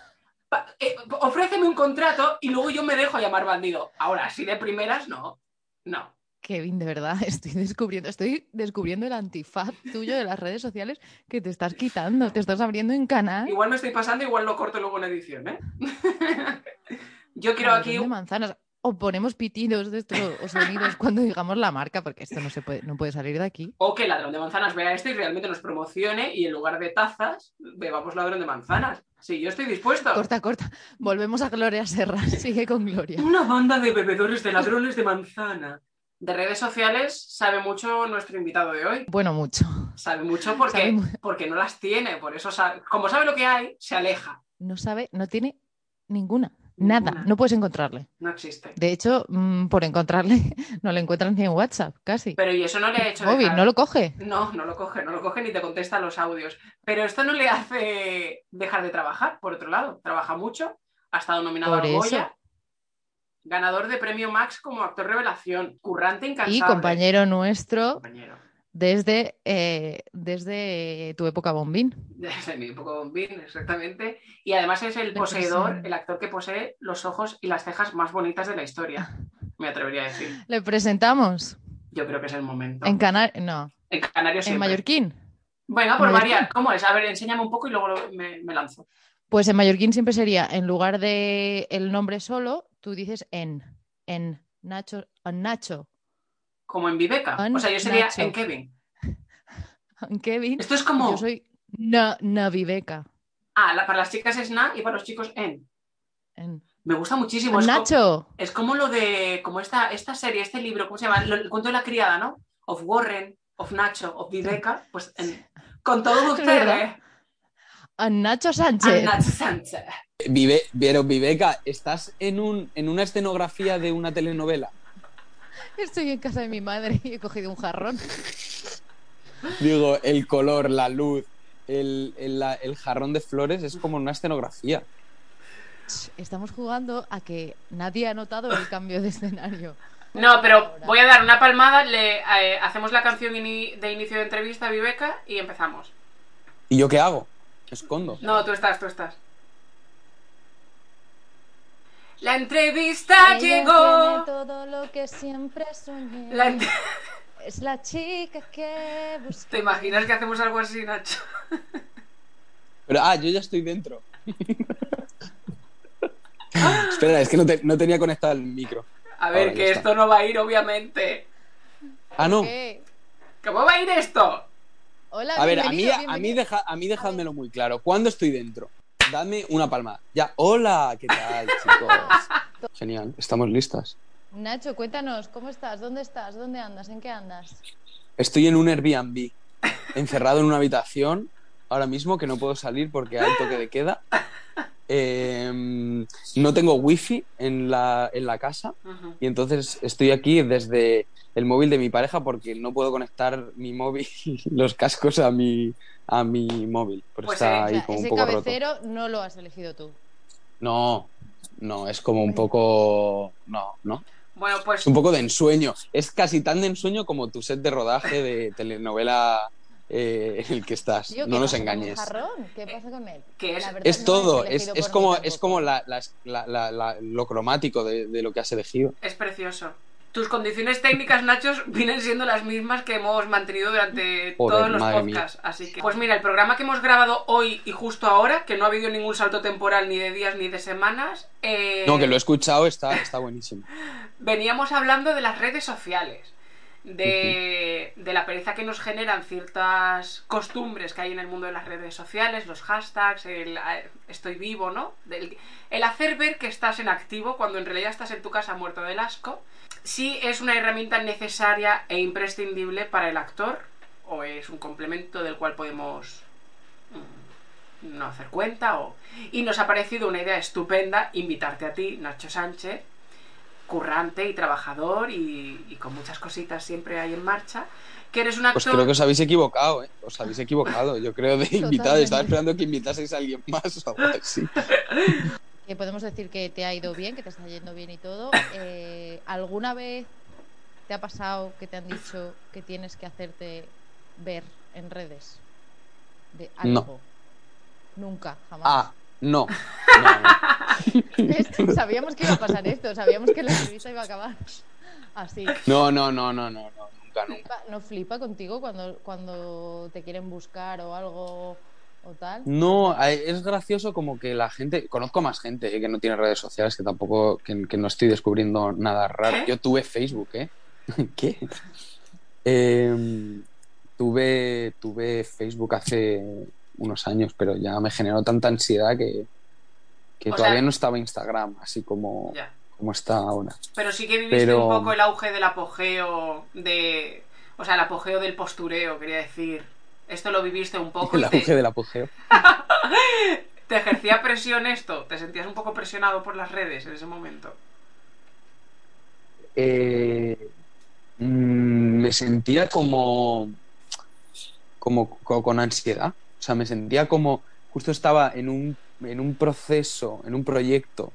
Speaker 3: Eh, ofréceme un contrato y luego yo me dejo llamar bandido. Ahora, así de primeras, no. No.
Speaker 2: Kevin, de verdad, estoy descubriendo, estoy descubriendo el antifaz tuyo de las redes sociales que te estás quitando, te estás abriendo en canal.
Speaker 3: Igual me estoy pasando, igual lo corto luego en edición, ¿eh? Yo quiero aquí.
Speaker 2: manzanas. O ponemos pitidos de estos o sonidos cuando digamos la marca, porque esto no se puede, no puede salir de aquí.
Speaker 3: O que Ladrón de Manzanas vea esto y realmente nos promocione y en lugar de tazas, bebamos Ladrón de Manzanas. Sí, yo estoy dispuesto.
Speaker 2: Corta, corta. Volvemos a Gloria Serra. Sigue con Gloria.
Speaker 3: Una banda de bebedores de ladrones de manzana. De redes sociales sabe mucho nuestro invitado de hoy.
Speaker 2: Bueno, mucho.
Speaker 3: Sabe mucho porque,
Speaker 2: Sabe mu-
Speaker 3: porque no las tiene. Por eso, como sabe lo que hay, se aleja.
Speaker 2: No sabe, no tiene ninguna. Nada. No puedes encontrarle.
Speaker 3: No existe.
Speaker 2: De hecho, mm, por encontrarle, no le encuentras ni en WhatsApp, casi.
Speaker 3: Pero y eso no le ha hecho
Speaker 2: Móvil,
Speaker 3: dejar-
Speaker 2: no lo coge.
Speaker 3: No, no lo coge, no lo coge ni te contesta los audios. Pero esto no le hace dejar de trabajar, por otro lado. Trabaja mucho, ha estado nominado
Speaker 2: Por eso.
Speaker 3: Goya, ganador de premio Max como actor revelación, currante incansable.
Speaker 2: Y compañero nuestro
Speaker 3: Compañero.
Speaker 2: Desde, eh, desde tu época bombín.
Speaker 3: Desde mi época bombín, exactamente. Y además es el poseedor, el actor que posee los ojos y las cejas más bonitas de la historia. Me atrevería a decir.
Speaker 2: Le presentamos
Speaker 3: Yo creo que es el momento.
Speaker 2: en Canal. No,
Speaker 3: En canario
Speaker 2: ¿En mallorquín?
Speaker 3: Venga, por
Speaker 2: Mallorquín.
Speaker 3: variar. ¿Cómo es? A ver, enséñame un poco y luego me lanzo.
Speaker 2: Pues en mallorquín siempre sería, en lugar de el nombre solo, tú dices en. En Nacho. En Nacho.
Speaker 3: Como en Viveca. O sea, yo sería
Speaker 2: Nacho.
Speaker 3: en Kevin.
Speaker 2: En Kevin.
Speaker 3: Esto es como.
Speaker 2: Yo soy Na, Naviveca.
Speaker 3: Ah, la- para las chicas es na y para los chicos en.
Speaker 2: En.
Speaker 3: Me gusta muchísimo. Es,
Speaker 2: Nacho.
Speaker 3: es como lo de. Como esta, esta serie, este libro, ¿cómo se llama? Lo- el cuento de la criada, ¿no? Of Warren, of Nacho, of Viveca. Pues en- con todo ustedes.
Speaker 2: En Nacho
Speaker 3: a
Speaker 2: Sánchez.
Speaker 3: Nacho Sánchez.
Speaker 4: Vive, pero Viveca, ¿estás en, un, en una escenografía de una telenovela?
Speaker 2: Estoy en casa de mi madre y he cogido un jarrón.
Speaker 4: Digo, el color, la luz, el, el- la- el jarrón de flores es como una escenografía.
Speaker 2: Estamos jugando a que nadie ha notado el cambio de escenario.
Speaker 3: No, pero voy a dar una palmada, le eh, hacemos la canción ini- de inicio de entrevista a Viveca y empezamos.
Speaker 4: ¿Y yo qué hago? Escondo.
Speaker 3: No, tú estás, tú estás. La entrevista
Speaker 2: Ella tiene
Speaker 3: llegó.
Speaker 2: todo lo que siempre soñé.
Speaker 3: La ent-
Speaker 2: Es la chica que busqué.
Speaker 3: ¿Te imaginas que hacemos algo así, Nacho?
Speaker 4: Pero, ah, yo ya estoy dentro. Espera, es que no, te- no tenía conectado el micro.
Speaker 3: A ver,
Speaker 4: Ahora
Speaker 3: que esto no va a ir, obviamente.
Speaker 4: Ah, no.
Speaker 3: ¿Cómo va a ir esto?
Speaker 2: Hola,
Speaker 4: A ver, a mí,
Speaker 2: bienvenido,
Speaker 4: a mí, deja, a mí dejádmelo muy claro. ¿Cuándo estoy dentro? Dame una palmada. Ya, hola, ¿qué tal, chicos? Genial, estamos listas.
Speaker 2: Nacho, cuéntanos, ¿cómo estás? ¿Dónde estás? ¿Dónde andas? ¿En qué andas?
Speaker 4: Estoy en un Airbnb, encerrado en una habitación, ahora mismo que no puedo salir porque hay toque de queda. Eh, no tengo wifi en la, en la casa y entonces estoy aquí desde el móvil de mi pareja porque no puedo conectar mi móvil, los cascos a mi, a mi móvil. Pero
Speaker 3: Pues,
Speaker 4: está
Speaker 3: eh,
Speaker 2: O
Speaker 4: ahí
Speaker 2: sea,
Speaker 4: como un
Speaker 2: ese
Speaker 4: poco roto.
Speaker 2: cabecero no lo has elegido tú.
Speaker 4: No, no, es como un poco. No, no.
Speaker 3: Bueno, pues
Speaker 4: Es un poco de ensueño. Es casi tan de ensueño como tu set de rodaje de telenovela eh, en el que estás.
Speaker 2: Tío, ¿qué
Speaker 4: no nos engañes.
Speaker 2: ¿Qué pasa con él?
Speaker 3: ¿Qué es?
Speaker 2: No
Speaker 4: todo, es, es como, es como la, la- la- la- la- lo cromático de, de lo que has elegido.
Speaker 3: es precioso. Tus condiciones técnicas, Nachos, vienen siendo las mismas que hemos mantenido durante
Speaker 4: Joder,
Speaker 3: todos los podcasts. Así que, pues mira, el programa que hemos grabado hoy y justo ahora, que no ha habido ningún salto temporal ni de días ni de semanas, eh,
Speaker 4: No, que lo he escuchado, está, está buenísimo.
Speaker 3: veníamos hablando de las redes sociales, de, de la pereza que nos generan ciertas costumbres que hay en el mundo de las redes sociales, los hashtags, el estoy vivo, ¿no? El hacer ver que estás en activo cuando en realidad estás en tu casa muerto del asco, sí es una herramienta necesaria e imprescindible para el actor o es un complemento del cual podemos mm, no hacer cuenta o... y nos ha parecido una idea estupenda invitarte a ti, Nacho Sánchez, currante y trabajador y, y con muchas cositas siempre ahí en marcha, que eres un actor...
Speaker 4: Pues creo que os habéis equivocado, ¿eh? Os habéis equivocado. Yo creo de invitado. Estaba esperando que invitaseis a alguien más o algo así.
Speaker 2: Que podemos decir que te ha ido bien, que te está yendo bien y todo. Eh, ¿Alguna vez te ha pasado que te han dicho que tienes que hacerte ver en redes? De
Speaker 4: No.
Speaker 2: algo. Nunca, jamás.
Speaker 4: Ah, no. No, no.
Speaker 2: ¿Ves? Sabíamos que iba a pasar esto, sabíamos que la entrevista iba a acabar así.
Speaker 4: No, no, no, no, no, no, nunca, nunca.
Speaker 2: ¿No flipa contigo cuando, cuando te quieren buscar o algo o tal?
Speaker 4: No, es gracioso como que la gente, conozco más gente eh, que no tiene redes sociales, que tampoco, que, que no estoy descubriendo nada raro. Yo tuve Facebook, ¿eh? ¿Qué? Em, tuve, tuve Facebook hace unos años, pero ya me generó tanta ansiedad que, que
Speaker 3: O
Speaker 4: todavía
Speaker 3: sea-
Speaker 4: no estaba Instagram, así como,
Speaker 3: Ya.
Speaker 4: como está ahora.
Speaker 3: Pero sí que viviste
Speaker 4: Pero-
Speaker 3: un poco el auge del apogeo de... O sea, el apogeo del postureo, quería decir. Esto lo viviste un poco.
Speaker 4: El
Speaker 3: te-
Speaker 4: auge del apogeo.
Speaker 3: ¿Te ejercía presión esto? ¿Te sentías un poco presionado por las redes en ese momento?
Speaker 4: Eh, mm, me sentía como, como co- con ansiedad. O sea, me sentía como justo estaba en un, en un proceso, en un proyecto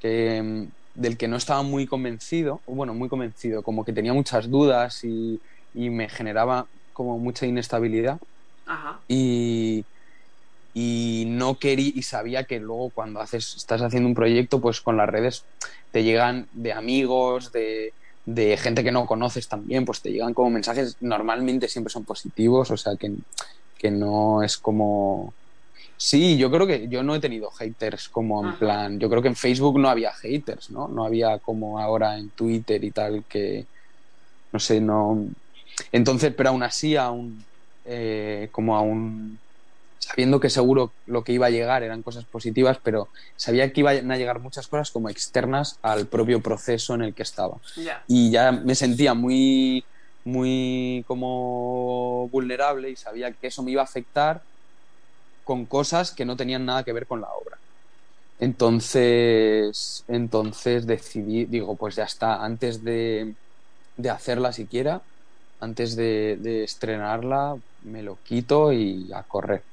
Speaker 4: que, mm, del que no estaba muy convencido, bueno, muy convencido, como que tenía muchas dudas y, y me generaba como mucha inestabilidad
Speaker 3: Ajá.
Speaker 4: y, y no quería y sabía que luego cuando haces estás haciendo un proyecto pues con las redes te llegan de amigos de, de gente que no conoces también, pues te llegan como mensajes, normalmente siempre son positivos, o sea que, que no es como... Sí, yo creo que yo no he tenido haters como en
Speaker 3: Ajá.
Speaker 4: plan, yo creo que en Facebook no había haters, ¿no? No había como ahora en Twitter y tal que, no sé, no... Entonces, pero aún así, aún, eh, como aún sabiendo que seguro lo que iba a llegar eran cosas positivas, pero sabía que iban a llegar muchas cosas como externas al propio proceso en el que estaba. Y ya me sentía muy, muy como vulnerable y sabía que eso me iba a afectar con cosas que no tenían nada que ver con la obra. Entonces, entonces decidí, digo, pues ya está, antes de, de hacerla siquiera, antes de, de estrenarla, me lo quito y a correr.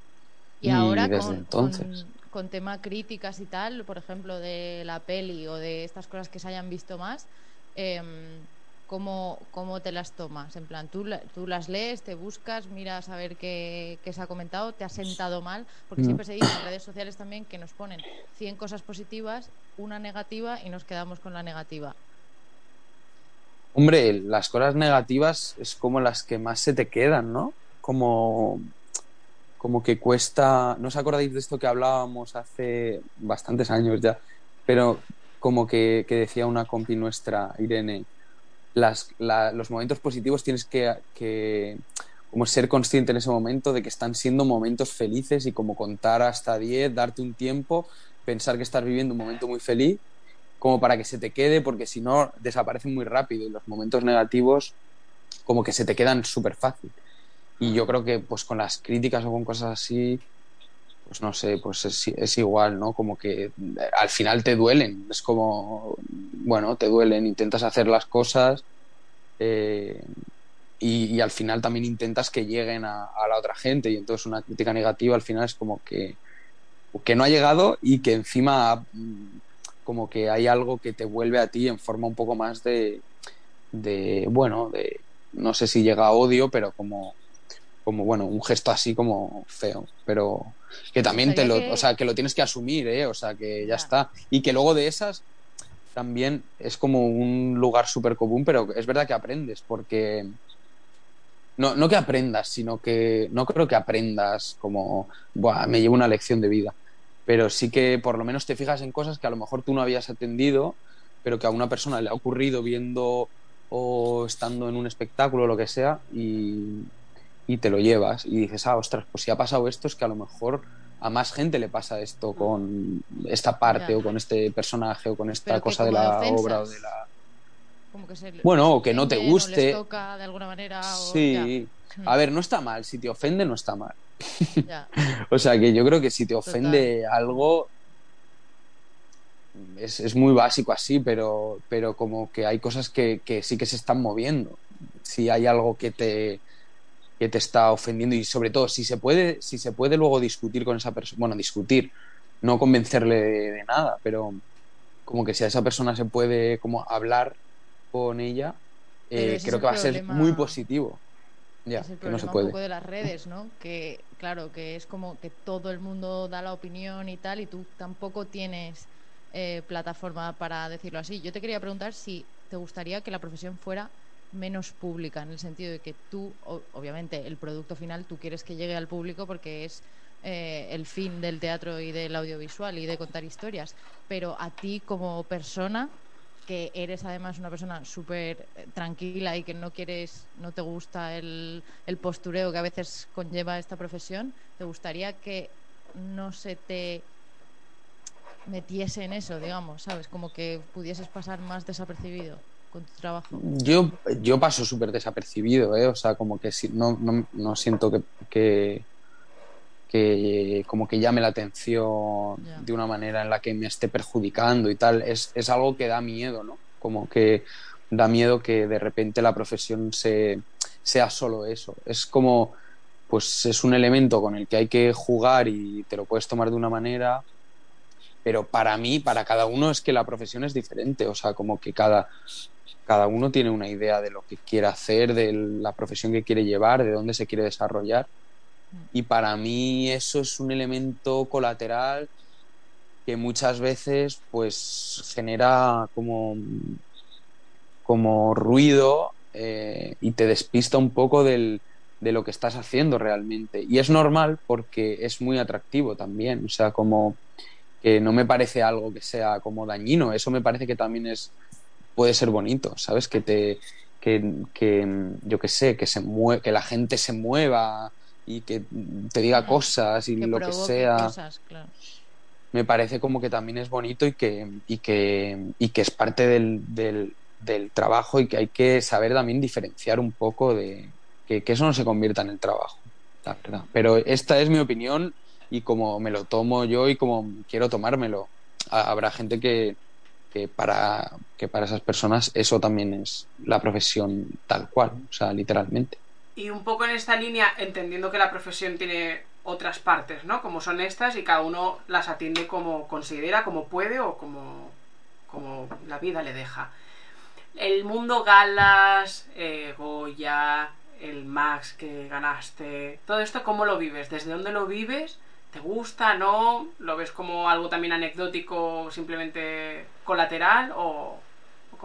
Speaker 2: Y
Speaker 4: Y
Speaker 2: ahora
Speaker 4: desde
Speaker 2: con,
Speaker 4: entonces.
Speaker 2: con, con tema críticas y tal, por ejemplo, de la peli o de estas cosas que se hayan visto más, em, ¿cómo, cómo te las tomas? En plan, ¿tú, tú las lees, te buscas, miras a ver qué, qué se ha comentado, te ha sentado mal, porque
Speaker 4: Mm.
Speaker 2: siempre se dice en redes sociales también que nos ponen 100 cosas positivas, una negativa y nos quedamos con la negativa.
Speaker 4: Hombre, las cosas negativas es como las que más se te quedan, ¿no? Como, como que cuesta. ¿No os acordáis de esto que hablábamos hace bastantes años ya? Pero como que, que decía una compi nuestra, Irene, las, la- los momentos positivos tienes que, que como ser consciente en ese momento de que están siendo momentos felices y como contar hasta 10, darte un tiempo, pensar que estás viviendo un momento muy feliz como para que se te quede, porque si no desaparecen muy rápido y los momentos negativos como que se te quedan súper fácil. Y yo creo que pues con las críticas o con cosas así, pues no sé, pues es, igual, ¿no? Como que eh, al final te duelen, es como, bueno, te duelen, intentas hacer las cosas eh, y, y al final también intentas que lleguen a, a la otra gente y entonces una crítica negativa al final es como que, que no ha llegado y que encima mm, como que hay algo que te vuelve a ti en forma un poco más de, de bueno, de no sé si llega a odio, pero como, como bueno, un gesto así como feo, pero que también te lo,
Speaker 2: que-
Speaker 4: o sea, que lo tienes que asumir, ¿eh? O sea, que ya
Speaker 2: Ya.
Speaker 4: está. Y que luego de esas también es como un lugar súper común, pero es verdad que aprendes, porque no, no que aprendas, sino que no creo que aprendas como, Buah, me llevo una lección de vida, pero sí que por lo menos te fijas en cosas que a lo mejor tú no habías atendido, pero que a una persona le ha ocurrido viendo o estando en un espectáculo o lo que sea y, y te lo llevas y dices, ah, ostras, pues si ha pasado esto es que a lo mejor a más gente le pasa esto con esta parte o con este personaje o con esta
Speaker 2: Pero
Speaker 4: cosa de la
Speaker 2: ofensas.
Speaker 4: obra o de la...
Speaker 2: Como que se
Speaker 4: Bueno, o que no te guste.
Speaker 2: toca de alguna manera. o-
Speaker 4: Sí.
Speaker 2: ya.
Speaker 4: A ver, no está mal, si te ofende no está mal.
Speaker 2: Ya.
Speaker 4: O sea que yo creo que si te ofende algo es, es muy básico así, pero, pero como que hay cosas que, que sí que se están moviendo. Si hay algo que te, que te está ofendiendo y sobre todo si se puede, si se puede luego discutir con esa persona, bueno, discutir, no convencerle de, de nada, pero como que si a esa persona se puede como hablar con ella, eh, creo que va a ser muy positivo. Ya,
Speaker 2: es el
Speaker 4: que no se
Speaker 2: un
Speaker 4: puede.
Speaker 2: poco de las redes, ¿no? Que claro, que es como que todo el mundo da la opinión y tal, y tú tampoco tienes eh, plataforma para decirlo así. Yo te quería preguntar si te gustaría que la profesión fuera menos pública, en el sentido de que tú, obviamente, el producto final tú quieres que llegue al público porque es eh, el fin del teatro y del audiovisual y de contar historias, pero a ti como persona que eres además una persona súper eh, tranquila y que no quieres, no te gusta el, el postureo que a veces conlleva esta profesión, ¿te gustaría que no se te metiese en eso, digamos, ¿sabes? Como que pudieses pasar más desapercibido con tu trabajo.
Speaker 4: Yo, yo paso súper desapercibido, ¿eh? O sea, como que si- no, no, no siento que, que, que como que llame la atención de una manera en la que me esté perjudicando y tal. Es, es algo que da miedo, ¿no? Como que da miedo que de repente la profesión se, sea solo eso. Es como, pues es un elemento con el que hay que jugar y te lo puedes tomar de una manera, pero para mí, para cada uno es que la profesión es diferente, o sea, como que cada, cada uno tiene una idea de lo que quiere hacer, de la profesión que quiere llevar, de dónde se quiere desarrollar. Y para mí eso es un elemento colateral que muchas veces pues genera como como ruido eh, y te despista un poco del, de lo que estás haciendo realmente. Y es normal porque es muy atractivo también, o sea, como que no me parece algo que sea como dañino, eso me parece que también es puede ser bonito, ¿sabes? Que te que, que yo que sé, que se mue que la gente se mueva y que te diga cosas y
Speaker 2: Que
Speaker 4: lo que sea
Speaker 2: cosas, claro.
Speaker 4: me parece como que también es bonito y que, y que, y que es parte del, del, del trabajo y que hay que saber también diferenciar un poco de que, que eso no se convierta en el trabajo, la verdad. Pero esta es mi opinión y como me lo tomo yo y como quiero tomármelo. Ha- Habrá gente que, que, para, que para esas personas eso también es la profesión tal cual, o sea, literalmente.
Speaker 3: Y un poco en esta línea, entendiendo que la profesión tiene otras partes, ¿no? Como son estas y cada uno las atiende como considera, como puede o como, como la vida le deja. El mundo galas, eh, Goya, el Max que ganaste, todo esto, ¿cómo lo vives? ¿Desde dónde lo vives? ¿Te gusta? ¿No? ¿Lo ves como algo también anecdótico, simplemente colateral? ¿O, o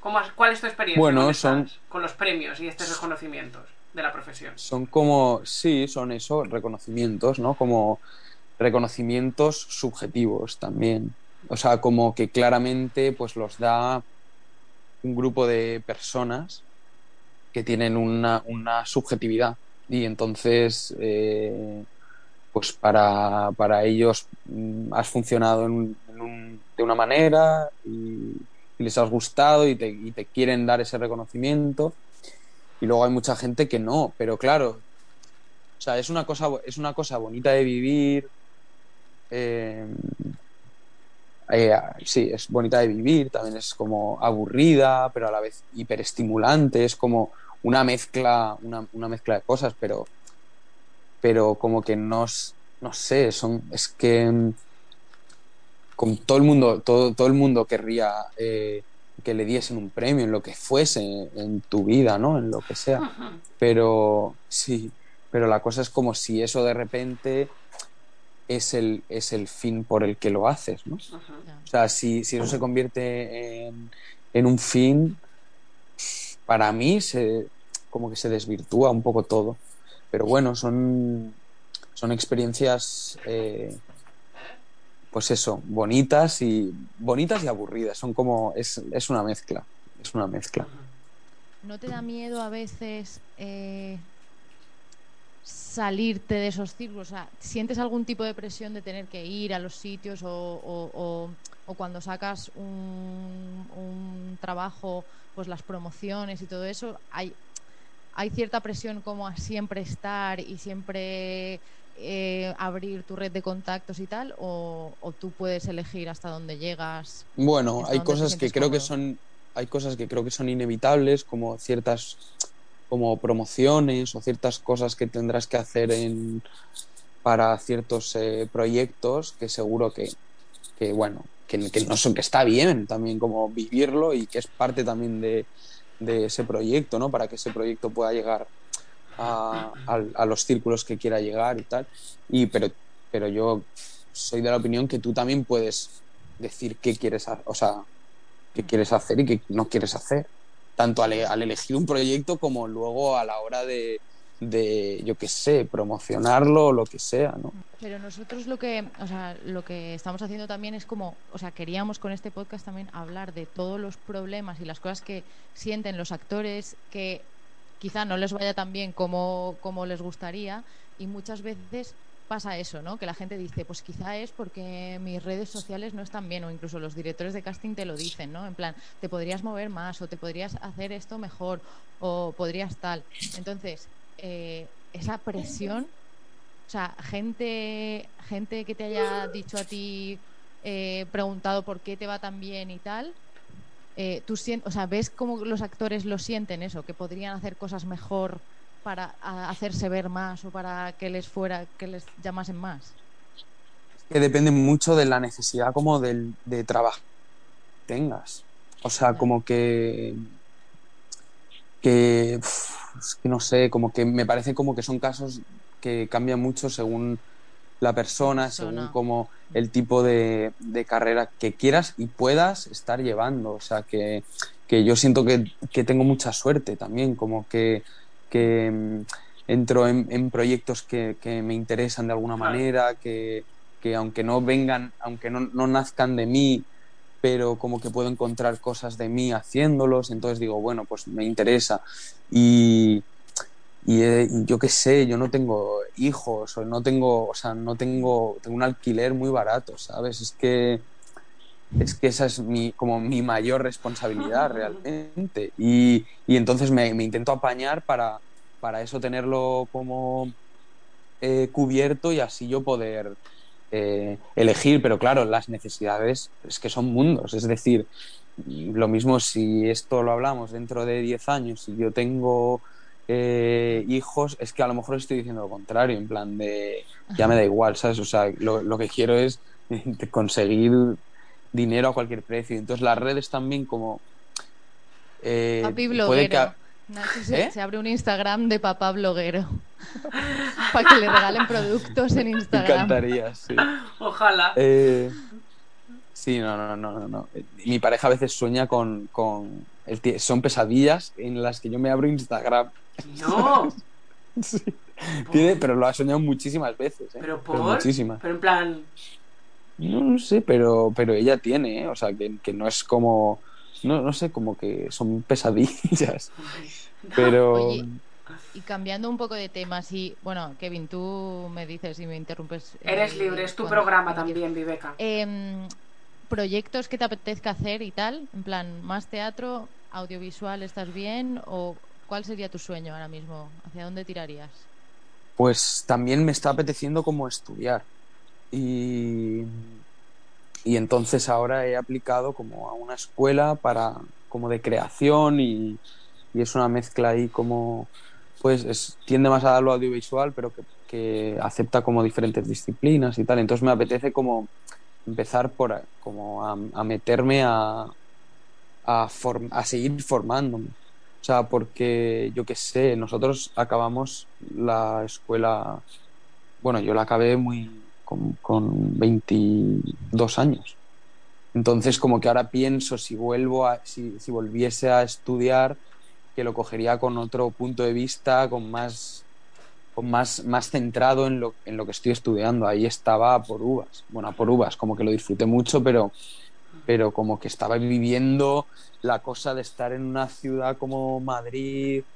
Speaker 3: cómo has- cuál es tu experiencia
Speaker 4: Bueno,
Speaker 3: con,
Speaker 4: son-
Speaker 3: con los premios y estos reconocimientos de la profesión?
Speaker 4: son como, sí, son eso, reconocimientos, ¿no? Como reconocimientos subjetivos también. O sea, como que claramente pues los da un grupo de personas que tienen una, una subjetividad y entonces eh, pues para, para ellos mm, has funcionado en un- de una manera y, les has gustado y te, y te quieren dar ese reconocimiento y luego hay mucha gente que no, pero claro, o sea, es una cosa, es una cosa bonita de vivir. eh, eh, sí, es bonita de vivir, también es como aburrida, pero a la vez hiperestimulante, es como una mezcla, una, una mezcla de cosas, pero, pero como que no, no sé, son, es que con todo el mundo, todo, todo el mundo querría eh, que le diesen un premio en lo que fuese en tu vida, ¿no? En lo que sea. Pero sí, pero la cosa es como si eso de repente es el, es el fin por el que lo haces, ¿no? O sea, si, si eso se convierte en, en un fin, para mí se, como que se desvirtúa un poco todo. Pero bueno, son, son experiencias, eh, pues eso, bonitas y bonitas y aburridas. Son como, es, es una mezcla, es una mezcla.
Speaker 2: ¿No te da miedo a veces eh, salirte de esos círculos? ¿sientes algún tipo de presión de tener que ir a los sitios o cuando sacas un, un trabajo, pues las promociones y todo eso? ¿Hay, hay cierta presión como a siempre estar y siempre eh, abrir tu red de contactos y tal? ¿O, o tú puedes elegir hasta dónde llegas?
Speaker 4: Bueno,
Speaker 2: ¿Hasta
Speaker 4: hay cosas que creo que son, hay cosas que creo que son inevitables, como ciertas, como promociones o ciertas cosas que tendrás que hacer en, para ciertos eh, proyectos que seguro que, que bueno, que, que no son, que está bien también como vivirlo y que es parte también de, de ese proyecto, ¿no? Para que ese proyecto pueda llegar a, los círculos que quiera llegar y tal. Y pero, pero yo soy de la opinión que tú también puedes decir qué quieres, o sea, qué quieres hacer y qué no quieres hacer. Tanto al, al elegir un proyecto como luego a la hora de, de yo qué sé, promocionarlo o lo que sea, ¿no?
Speaker 2: Pero nosotros lo que, o sea, lo que estamos haciendo también es como, o sea, queríamos con este podcast también hablar de todos los problemas y las cosas que sienten los actores que quizá no les vaya tan bien como, como les gustaría y muchas veces pasa eso, ¿no? Que la gente dice, pues quizá es porque mis redes sociales no están bien o incluso los directores de casting te lo dicen, ¿no? En plan, te podrías mover más o te podrías hacer esto mejor o podrías tal. Entonces, eh, esa presión o sea, gente, gente que te haya dicho a ti, eh, preguntado por qué te va tan bien y tal, eh, tú o sea, ves cómo los actores lo sienten eso, que podrían hacer cosas mejor para hacerse ver más o para que les fuera, que les llamasen más.
Speaker 4: que depende mucho de la necesidad como del, de trabajo que tengas. O sea, como que que, que no sé, como que me parece como que son casos que cambian mucho según la persona,
Speaker 2: persona.
Speaker 4: según como el tipo de, de carrera que quieras y puedas estar llevando. O sea, que, que yo siento que, que tengo mucha suerte también, como que, que mm, entro en, en proyectos que, que me interesan de alguna
Speaker 3: Claro.
Speaker 4: manera, que, que aunque no vengan, aunque no, no nazcan de mí, pero como que puedo encontrar cosas de mí haciéndolos, entonces digo, bueno, pues me interesa. Y, y, eh, yo qué sé, yo no tengo hijos, o no tengo, o sea, no tengo, tengo un alquiler muy barato, ¿sabes? Es que es que esa es mi, como mi mayor responsabilidad realmente. Y, y entonces me, me intento apañar para, para eso tenerlo como eh, cubierto y así yo poder eh, elegir. Pero claro, las necesidades es que son mundos. Es decir, lo mismo si esto lo hablamos dentro de 10 años, si yo tengo eh, hijos, es que a lo mejor estoy diciendo lo contrario, en plan de ya me da igual, ¿sabes? O sea, lo, lo que quiero es conseguir dinero a cualquier precio. Entonces las redes también como... eh,
Speaker 2: Papi
Speaker 4: puede
Speaker 2: bloguero.
Speaker 4: que-
Speaker 2: Nacho se,
Speaker 4: ¿Eh?
Speaker 2: se abre un Instagram de papá bloguero. Para que le regalen productos en
Speaker 4: Me
Speaker 2: Instagram.
Speaker 4: encantaría, sí.
Speaker 3: Ojalá.
Speaker 4: Eh, sí, no, no, no, no, no. Mi pareja a veces sueña con... con el tie- son pesadillas en las que yo me abro Instagram.
Speaker 3: No.
Speaker 4: Tiene- pero lo ha soñado muchísimas veces, ¿eh?
Speaker 3: Pero por.
Speaker 4: muchísimas.
Speaker 3: Pero en plan.
Speaker 4: No, no sé, pero, pero ella tiene, ¿eh? O sea, que, que no es como... No, no sé, como que son pesadillas. Pero...
Speaker 2: Oye, Y cambiando un poco de tema, sí, bueno, Kevin, tú me dices y me interrumpes. eh,
Speaker 3: Eres libre, es tu
Speaker 2: cuando-
Speaker 3: programa también, Viveca.
Speaker 2: Em, proyectos que te apetezca hacer y tal, en plan, más teatro, audiovisual, ¿estás bien? ¿O cuál sería tu sueño ahora mismo? ¿Hacia dónde tirarías?
Speaker 4: pues también me está apeteciendo como estudiar. Y, y entonces ahora he aplicado como a una escuela para como de creación y, y es una mezcla ahí como pues es- tiende más a lo audiovisual pero que, acepta como diferentes disciplinas y tal. Entonces me apetece como empezar por como a meterme a, a, form- a seguir formándome. Sea, porque yo qué sé, nosotros acabamos la escuela, bueno, yo la acabé muy con, con 22 años. Entonces, como que ahora pienso si vuelvo a, si, si volviese a estudiar, que lo cogería con otro punto de vista, con más, más, más centrado en lo, en lo que estoy estudiando. Ahí estaba por uvas. Bueno, por uvas, como que lo disfruté mucho, pero, pero como que estaba viviendo la cosa de estar en una ciudad como Madrid,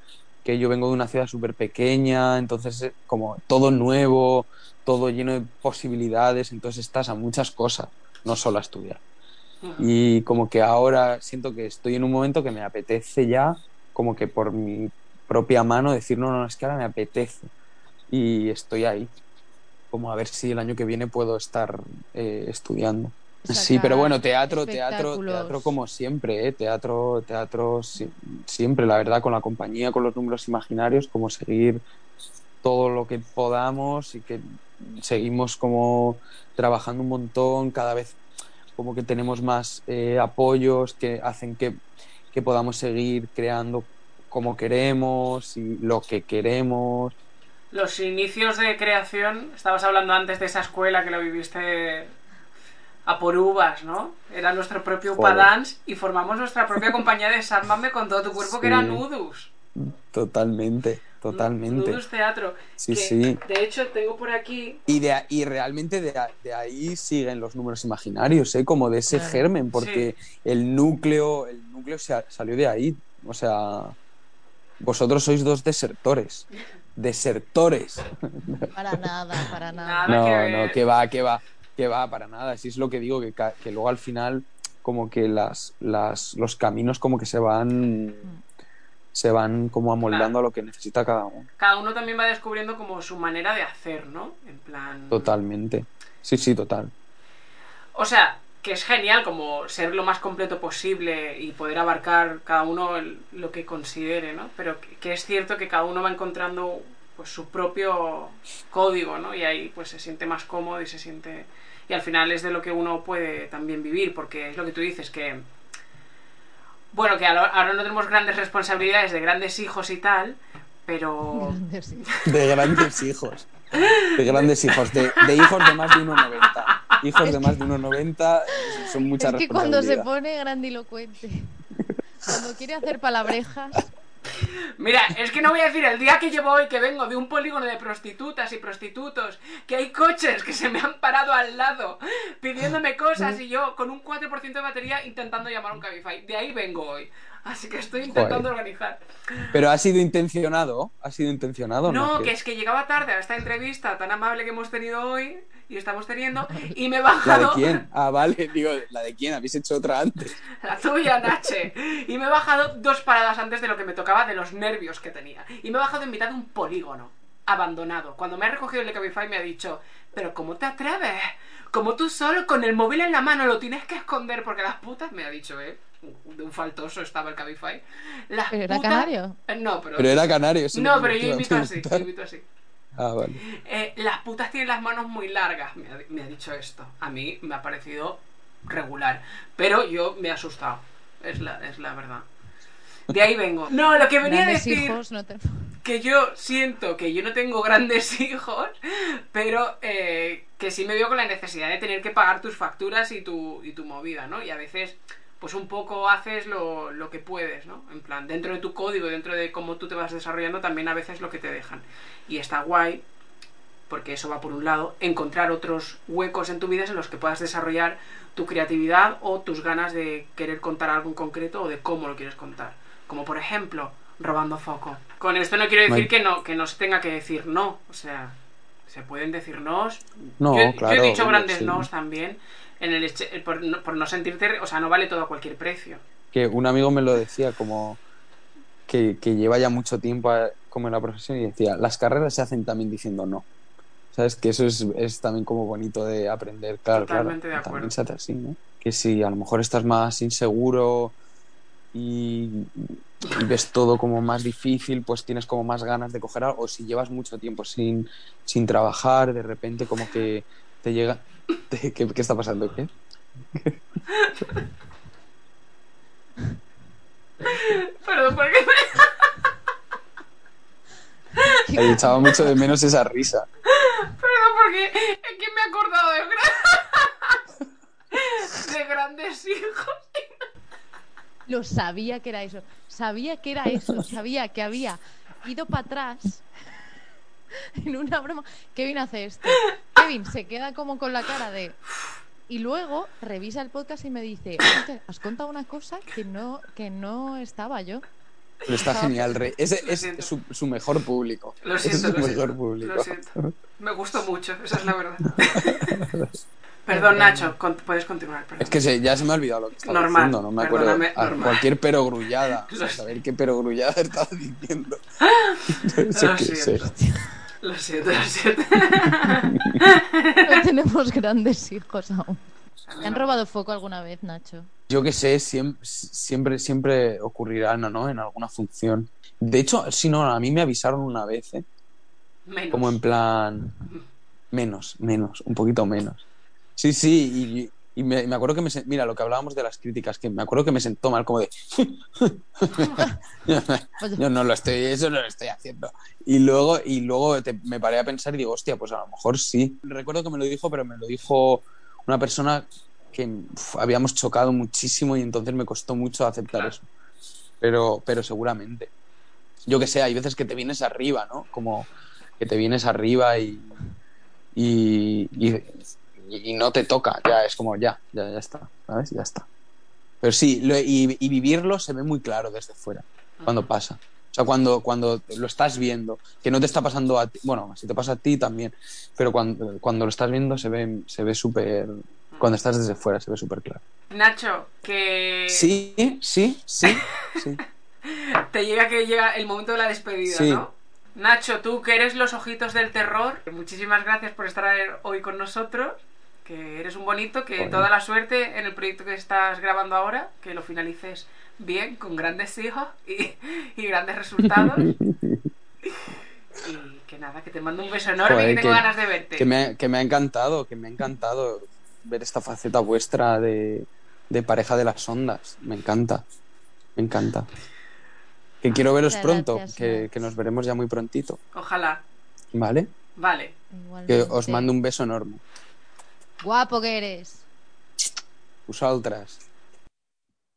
Speaker 4: que yo vengo de una ciudad súper pequeña, entonces eh, como todo nuevo, todo lleno de posibilidades, entonces estás a muchas cosas, no solo a estudiar. Y como que ahora siento que estoy en un momento que me apetece ya, como que por mi propia mano decir, no, no, es que ahora me apetece. Y estoy ahí, como a ver si el año que viene puedo estar eh, estudiando. Sí, pero bueno, teatro, teatro, teatro como siempre, ¿eh? Teatro, teatro si- siempre, la verdad, con la compañía, con los números imaginarios, como seguir todo lo que podamos y que seguimos como trabajando un montón, cada vez como que tenemos más eh, apoyos que hacen que, que podamos seguir creando como queremos y lo que queremos.
Speaker 3: Los inicios de creación, estabas hablando antes de esa escuela que lo viviste a por uvas, ¿no? Era nuestro propio
Speaker 4: Joder.
Speaker 3: Upadance y formamos nuestra propia compañía de Sálvame con todo tu cuerpo, que era. Nudus.
Speaker 4: Totalmente, totalmente.
Speaker 3: Nudus Teatro.
Speaker 4: Sí,
Speaker 3: que,
Speaker 4: sí.
Speaker 3: De hecho, tengo por aquí.
Speaker 4: Y, de, y realmente de, de ahí siguen los números imaginarios, ¿eh? como de ese
Speaker 2: Claro.
Speaker 4: germen, porque el núcleo, el núcleo salió de ahí. O sea, vosotros sois dos desertores. Desertores.
Speaker 2: Para nada, para nada.
Speaker 3: Nada
Speaker 4: No,
Speaker 3: que
Speaker 4: no, que va, que va, que va, para nada. Si es lo que digo, que, que luego al final, como que las, las, los caminos como que se van se van como amoldando a lo que necesita cada uno.
Speaker 3: Cada uno también va descubriendo como su manera de hacer, ¿no? En plan.
Speaker 4: Totalmente. Sí, sí, total.
Speaker 3: O sea, que es genial como ser lo más completo posible y poder abarcar cada uno el- lo que considere, ¿no? Pero que, que es cierto que cada uno va encontrando pues su propio código, ¿no? Y ahí pues se siente más cómodo y se siente y al final es de lo que uno puede también vivir, porque es lo que tú dices que bueno, que ahora ahora no tenemos grandes responsabilidades de grandes hijos y tal, pero.
Speaker 4: De grandes hijos. De grandes hijos, de, de hijos de más de 1,90. Hijos de más de 1,90 son muchas
Speaker 2: Es que cuando se pone grandilocuente, cuando quiere hacer palabrejas,
Speaker 3: Mira, es que no voy a decir el día que llevo hoy que vengo de un polígono de prostitutas y prostitutos, que hay coches que se me han parado al lado pidiéndome cosas y yo con un 4% de batería intentando llamar a un Cabify. De ahí vengo hoy. Así que estoy intentando
Speaker 4: Joder.
Speaker 3: organizar.
Speaker 4: Pero ha sido intencionado, ha sido intencionado.
Speaker 3: No,
Speaker 4: ¿Qué?
Speaker 3: que es que llegaba tarde a esta entrevista tan amable que hemos tenido hoy y estamos teniendo y me he
Speaker 4: ¿La de
Speaker 3: bajado
Speaker 4: quién? Ah, vale, digo, ¿la de quién? ¿Habéis hecho otra antes?
Speaker 3: la tuya, Nache. Y me he bajado dos paradas antes de lo que me tocaba de los nervios que tenía. Y me he bajado en mitad de un polígono, abandonado. Cuando me ha recogido el de Cabify me ha dicho, pero ¿cómo te atreves? Como tú solo con el móvil en la mano lo tienes que esconder porque las putas, me ha dicho, ¿eh? De un faltoso estaba el Cabify. Las
Speaker 2: pero era canario.
Speaker 3: Eh, No, pero...
Speaker 4: Pero era canario. eso
Speaker 3: No, pero yo invito así, yo invito así.
Speaker 4: Ah, vale.
Speaker 3: Eh, las putas tienen las manos muy largas, me ha, me ha dicho esto. A mí me ha parecido regular. Pero yo me he asustado. Es la, es la verdad. De ahí vengo. No, lo que venía a decir
Speaker 2: hijos, no te...
Speaker 3: que yo siento que yo no tengo grandes hijos, pero eh, que sí me veo con la necesidad de tener que pagar tus facturas y tu, y tu movida, ¿no? Y a veces, pues un poco haces lo, lo que puedes, ¿no? En plan, dentro de tu código, dentro de cómo tú te vas desarrollando, también a veces lo que te dejan. Y está guay, porque eso va por un lado, encontrar otros huecos en tu vida en los que puedas desarrollar tu creatividad o tus ganas de querer contar algo en concreto o de cómo lo quieres contar. Como por ejemplo, robando foco. Con esto no quiero decir que no, que no se tenga que decir no. O sea, se pueden decir nos.
Speaker 4: No,
Speaker 3: yo, yo
Speaker 4: claro,
Speaker 3: he dicho grandes
Speaker 4: sí.
Speaker 3: nos también. En el eche- por, no, por no sentirte, o sea, no vale todo a cualquier precio.
Speaker 4: Que un amigo me lo decía como que, que lleva ya mucho tiempo a- como en la profesión y decía, las carreras se hacen también diciendo no. ¿Sabes? Que eso es, es también como bonito de aprender, claro,
Speaker 3: Totalmente de
Speaker 4: claro.
Speaker 3: acuerdo.
Speaker 4: También se hace así, ¿no? Que si a lo mejor estás más inseguro y, y ves todo como más difícil, pues tienes como más ganas de coger algo. O si llevas mucho tiempo sin, sin trabajar, de repente como que te llega... ¿Qué, qué está pasando? ¿Qué?
Speaker 3: Perdón, porque
Speaker 4: Ahí echaba mucho de menos esa risa.
Speaker 3: Perdón, porque es que me he acordado de, gra- de grandes hijos.
Speaker 2: Lo sabía que era eso. Sabía que era eso. Sabía que había ido para atrás en una broma. Kevin hace esto. Kevin se queda como con la cara de. Y luego revisa el podcast y me dice: "Hostia, Has contado una cosa que no, que no estaba yo.
Speaker 4: Pero está genial, Rey. Ese
Speaker 3: Lo
Speaker 4: es
Speaker 3: siento.
Speaker 4: su, su mejor público.
Speaker 3: Lo siento,
Speaker 4: es su
Speaker 3: lo
Speaker 4: mejor
Speaker 3: siento,
Speaker 4: público.
Speaker 3: lo siento. Me gustó mucho, esa es la verdad. Perdón, Nacho, con- puedes continuar. Perdón.
Speaker 4: Es que se- ya se me ha olvidado lo que estaba
Speaker 3: Normal,
Speaker 4: diciendo, no me acuerdo. a cualquier perogrullada. O sea, saber qué perogrullada estaba diciendo. No sé
Speaker 3: Lo
Speaker 4: qué es
Speaker 3: siento. Lo siento, lo siento.
Speaker 2: No tenemos grandes hijos aún. ¿Te han robado foco alguna vez, Nacho?
Speaker 4: Yo que sé, siempre, siempre, siempre ocurrirá, ¿no? ¿no? En alguna función. De hecho, sí, no, a mí me avisaron una vez, ¿eh?
Speaker 3: Menos.
Speaker 4: Como en plan. Menos, menos, un poquito menos. Sí, sí, y, y me, me acuerdo que me. Mira, lo que hablábamos de las críticas, que me acuerdo que me sentó mal, como de. Yo no lo estoy, eso no lo estoy haciendo. Y luego, y luego te- me paré a pensar y digo, hostia, pues a lo mejor sí. Recuerdo que me lo dijo, pero me lo dijo una persona que uf, habíamos chocado muchísimo y entonces me costó mucho aceptar
Speaker 3: Claro.
Speaker 4: eso. Pero, pero seguramente. Yo que sé, hay veces que te vienes arriba, ¿no? Como que te vienes arriba y, y, y, y no te toca, ya es como ya, ya, ya está, ¿sabes? Ya está. Pero sí, lo- y, y vivirlo se ve muy claro desde fuera cuando pasa. O sea, cuando, cuando lo estás viendo, que no te está pasando a ti, bueno, si te pasa a ti también, pero cuando, cuando lo estás viendo se ve se ve súper, cuando estás desde fuera se ve súper claro.
Speaker 3: Nacho, que
Speaker 4: Sí, sí, sí, sí.
Speaker 3: te llega que llega el momento de la despedida,
Speaker 4: Sí.
Speaker 3: ¿no? Nacho, tú que eres los ojitos del terror, muchísimas gracias por estar hoy con nosotros. Que eres un bonito, que toda la suerte en el proyecto que estás grabando ahora, que lo finalices bien, con grandes hijos y, y grandes resultados. y que nada, que te mando un beso enorme
Speaker 4: Joder,
Speaker 3: y que tengo
Speaker 4: que-
Speaker 3: ganas de verte.
Speaker 4: Que me, que me ha encantado, que me ha encantado ver esta faceta vuestra de, de pareja de las ondas. Me encanta, me encanta. Que quiero veros pronto,
Speaker 2: gracias,
Speaker 4: que, nos veremos ya muy prontito,
Speaker 3: Ojalá.
Speaker 4: ¿vale?
Speaker 3: Vale.
Speaker 4: Que os mando un beso enorme.
Speaker 2: Guapo que eres.
Speaker 4: Vosaltres.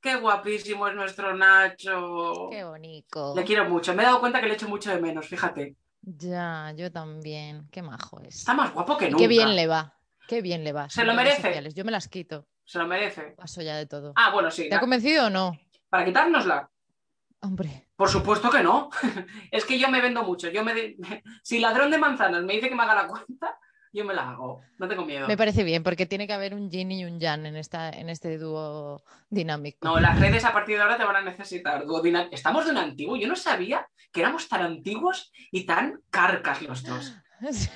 Speaker 3: Qué guapísimo es nuestro Nacho.
Speaker 2: Qué bonito.
Speaker 3: Le quiero mucho. Me he dado cuenta que le echo mucho de menos, fíjate.
Speaker 2: Ya, yo también. Qué majo es.
Speaker 3: Está más guapo que nunca.
Speaker 2: qué bien le va. Qué bien le va.
Speaker 3: Se lo merece.
Speaker 2: sociales. Yo me las quito.
Speaker 3: Se lo merece.
Speaker 2: Paso ya de todo.
Speaker 3: Ah, bueno, sí.
Speaker 2: ¿Te ha convencido o no?
Speaker 3: Para quitárnosla.
Speaker 2: Hombre,
Speaker 3: Por supuesto que no. es que yo me vendo mucho. Yo me de- Si ladrón de manzanas me dice que me haga la cuenta, yo me la hago. No tengo miedo.
Speaker 2: me parece bien, porque tiene que haber un yin y un yang en, esta, en este dúo dinámico.
Speaker 3: No, las redes a partir de ahora te van a necesitar. Dúo Estamos de un antiguo. Yo no sabía que éramos tan antiguos y tan carcas los dos.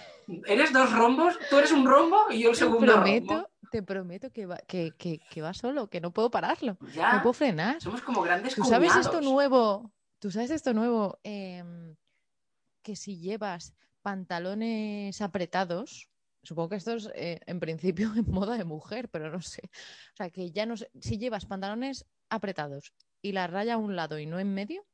Speaker 3: Eres dos rombos, tú eres un rombo y yo el segundo rombo.
Speaker 2: te prometo que va, que, que- que va solo, que no puedo pararlo. No puedo frenar.
Speaker 3: somos como grandes
Speaker 2: ¿Tú sabes esto nuevo? ¿Tú sabes esto nuevo? Em, que si llevas pantalones apretados, supongo que esto es eh, en principio en moda de mujer, pero no sé. O sea, que ya no sé. Si llevas pantalones apretados y la raya a un lado y no en medio,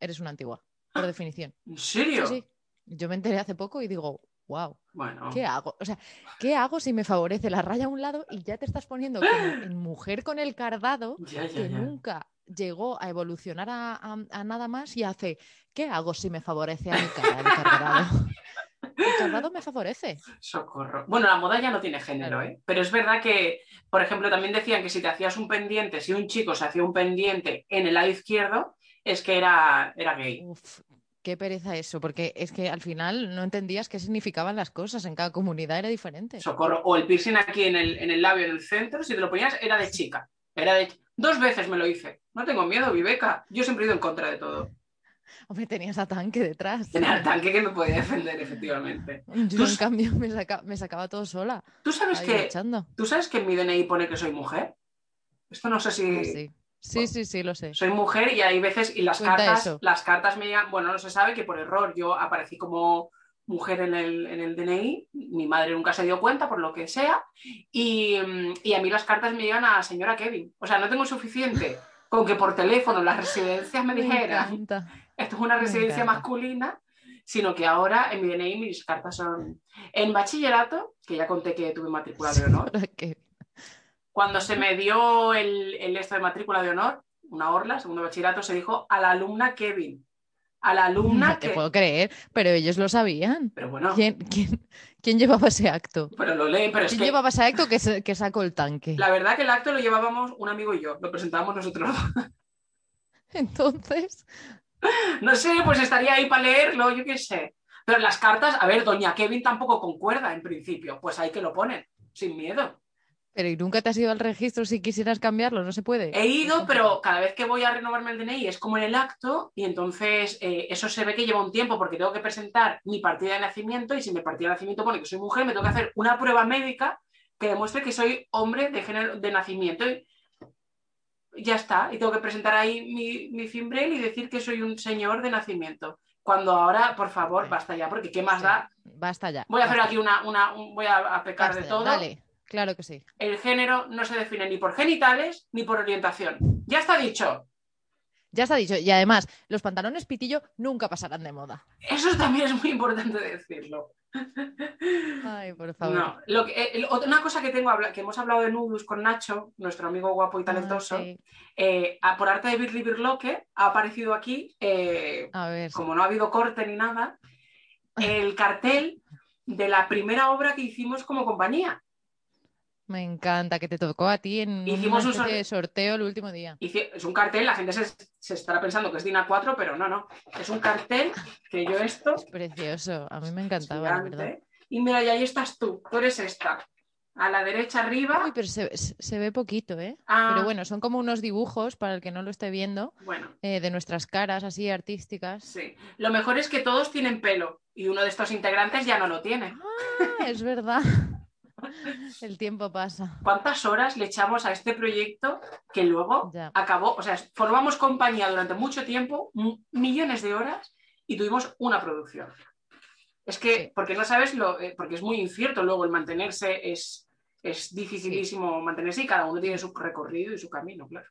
Speaker 2: eres una antigua, por definición.
Speaker 3: ¿En
Speaker 2: Sí,
Speaker 3: serio?
Speaker 2: sí. Yo me enteré hace poco y digo, wow,
Speaker 3: Bueno,
Speaker 2: ¿qué hago? O sea, ¿qué hago si me favorece la raya a un lado y ya te estás poniendo como en mujer con el cardado?
Speaker 3: ya, ya,
Speaker 2: que
Speaker 3: ya.
Speaker 2: nunca llegó a evolucionar a, a- a nada más y hace, ¿qué hago si me favorece a mi cara el cargado? El cargado me favorece.
Speaker 3: Socorro. Bueno, la moda ya no tiene género,
Speaker 2: Claro.
Speaker 3: ¿eh? Pero es verdad que, por ejemplo, también decían que si te hacías un pendiente, si un chico se hacía un pendiente en el lado izquierdo, es que era, era gay.
Speaker 2: Uf, qué pereza eso, porque es que al final no entendías qué significaban las cosas, en cada comunidad era diferente.
Speaker 3: Socorro. O el piercing aquí en el, en el labio, en el centro, si te lo ponías, era de chica. Era de... Dos veces me lo hice. No tengo miedo, Viveca. Yo siempre he ido en contra de todo.
Speaker 2: Hombre, tenías a tanque detrás.
Speaker 3: Tenía tanque que me podía defender, efectivamente.
Speaker 2: Yo,
Speaker 3: Tú
Speaker 2: en cambio, me, saca- me sacaba todo sola.
Speaker 3: ¿Tú sabes que,
Speaker 2: luchando.
Speaker 3: ¿Tú sabes que en mi DNI pone que soy mujer? Esto no sé si...
Speaker 2: Sí. sí, sí, sí, lo sé.
Speaker 3: Soy mujer y hay veces, y las
Speaker 2: Cuenta
Speaker 3: cartas,
Speaker 2: eso.
Speaker 3: las cartas me llegan, bueno, no se sabe que por error yo aparecí como mujer en el, en el DNI, mi madre nunca se dio cuenta por lo que sea, y, mm, y a mí las cartas me llegan a señora Kevin. O sea, no tengo suficiente con que por teléfono las residencias me
Speaker 2: Me
Speaker 3: dijeran,
Speaker 2: encanta.
Speaker 3: esto es una
Speaker 2: me
Speaker 3: residencia
Speaker 2: encanta.
Speaker 3: masculina, sino que ahora en mi DNI mis cartas son... En bachillerato, que ya conté que tuve matrícula de honor, cuando se me dio el, el esto de matrícula de honor, una orla, segundo bachillerato, se dijo a la alumna Kevin. A la alumna
Speaker 2: No te
Speaker 3: que...
Speaker 2: puedo creer, pero ellos lo sabían.
Speaker 3: Pero bueno,
Speaker 2: ¿Quién, quién, quién llevaba ese acto?
Speaker 3: pero lo lee, pero es
Speaker 2: ¿Quién
Speaker 3: que
Speaker 2: llevaba ese acto que, que sacó el tanque?
Speaker 3: la verdad que el acto lo llevábamos un amigo y yo, lo presentábamos nosotros.
Speaker 2: Entonces,
Speaker 3: No sé, pues estaría ahí para leerlo, yo qué sé. Pero las cartas, a ver, doña Kevin tampoco concuerda en principio, pues ahí que lo ponen, sin miedo.
Speaker 2: Pero ¿y nunca te has ido al registro si quisieras cambiarlo? ¿No se puede?
Speaker 3: He ido, pero cada vez que voy a renovarme el DNI es como en el acto y entonces eh, eso se ve que lleva un tiempo porque tengo que presentar mi partida de nacimiento y si mi partida de nacimiento pone que soy mujer, me tengo que hacer una prueba médica que demuestre que soy hombre de género de nacimiento y ya está. Y tengo que presentar ahí mi, mi fimbrel y decir que soy un señor de nacimiento. Cuando ahora, por favor, basta ya, porque ¿qué más da?
Speaker 2: Basta ya.
Speaker 3: Voy a hacer aquí una, una un- voy a, pecar
Speaker 2: Basta
Speaker 3: de
Speaker 2: ya,
Speaker 3: todo.
Speaker 2: Dale, claro que sí.
Speaker 3: El género no se define ni por genitales ni por orientación. Ya está dicho.
Speaker 2: Ya está dicho. Y además, los pantalones pitillo nunca pasarán de moda.
Speaker 3: Eso también es muy importante decirlo.
Speaker 2: Ay, por favor.
Speaker 3: No, lo que, eh, una cosa que tengo que hemos hablado de nudus con Nacho, nuestro amigo guapo y
Speaker 2: Ah,
Speaker 3: talentoso,
Speaker 2: sí.
Speaker 3: eh, a- por arte de Birli Birloque ha aparecido aquí, eh,
Speaker 2: A ver.
Speaker 3: como no ha habido corte ni nada, el cartel de la primera obra que hicimos como compañía.
Speaker 2: Me encanta que te tocó a ti en
Speaker 3: Hicimos un
Speaker 2: sorteo el último día.
Speaker 3: Hice- es un cartel, la gente se, se estará pensando que es DIN A4, pero no, no. Es un cartel que yo esto,
Speaker 2: Precioso. A mí me encantaba, la verdad.
Speaker 3: y mira, y ahí estás tú, tú eres esta. A la derecha arriba.
Speaker 2: Uy, pero se, se- se ve poquito, ¿eh?
Speaker 3: ah,
Speaker 2: Pero bueno, son como unos dibujos, para el que no lo esté viendo,
Speaker 3: bueno,
Speaker 2: eh, de nuestras caras así artísticas.
Speaker 3: sí. Lo mejor es que todos tienen pelo y uno de estos integrantes ya no lo tiene.
Speaker 2: Ah, es verdad. El tiempo pasa.
Speaker 3: ¿Cuántas horas le echamos a este proyecto que luego
Speaker 2: Ya.
Speaker 3: acabó? O sea, formamos compañía durante mucho tiempo, millones de horas, y tuvimos una producción. Es que,
Speaker 2: Sí.
Speaker 3: porque no sabes lo, eh, porque es muy incierto luego el mantenerse, es, es dificilísimo mantenerse y cada uno tiene su recorrido y su camino, claro.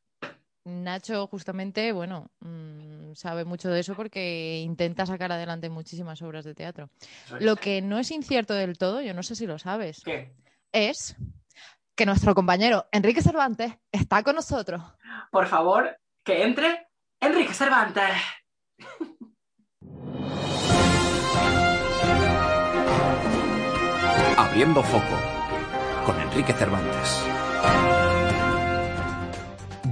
Speaker 2: Nacho, justamente, bueno, mm, sabe mucho de eso porque intenta sacar adelante muchísimas obras de teatro.
Speaker 3: Es.
Speaker 2: Lo que no es incierto del todo, yo no sé si lo sabes,
Speaker 3: ¿Qué?
Speaker 2: es que nuestro compañero Enrique Cervantes está con nosotros.
Speaker 3: Por favor, que entre Enrique Cervantes.
Speaker 5: Abriendo foco con Enrique Cervantes.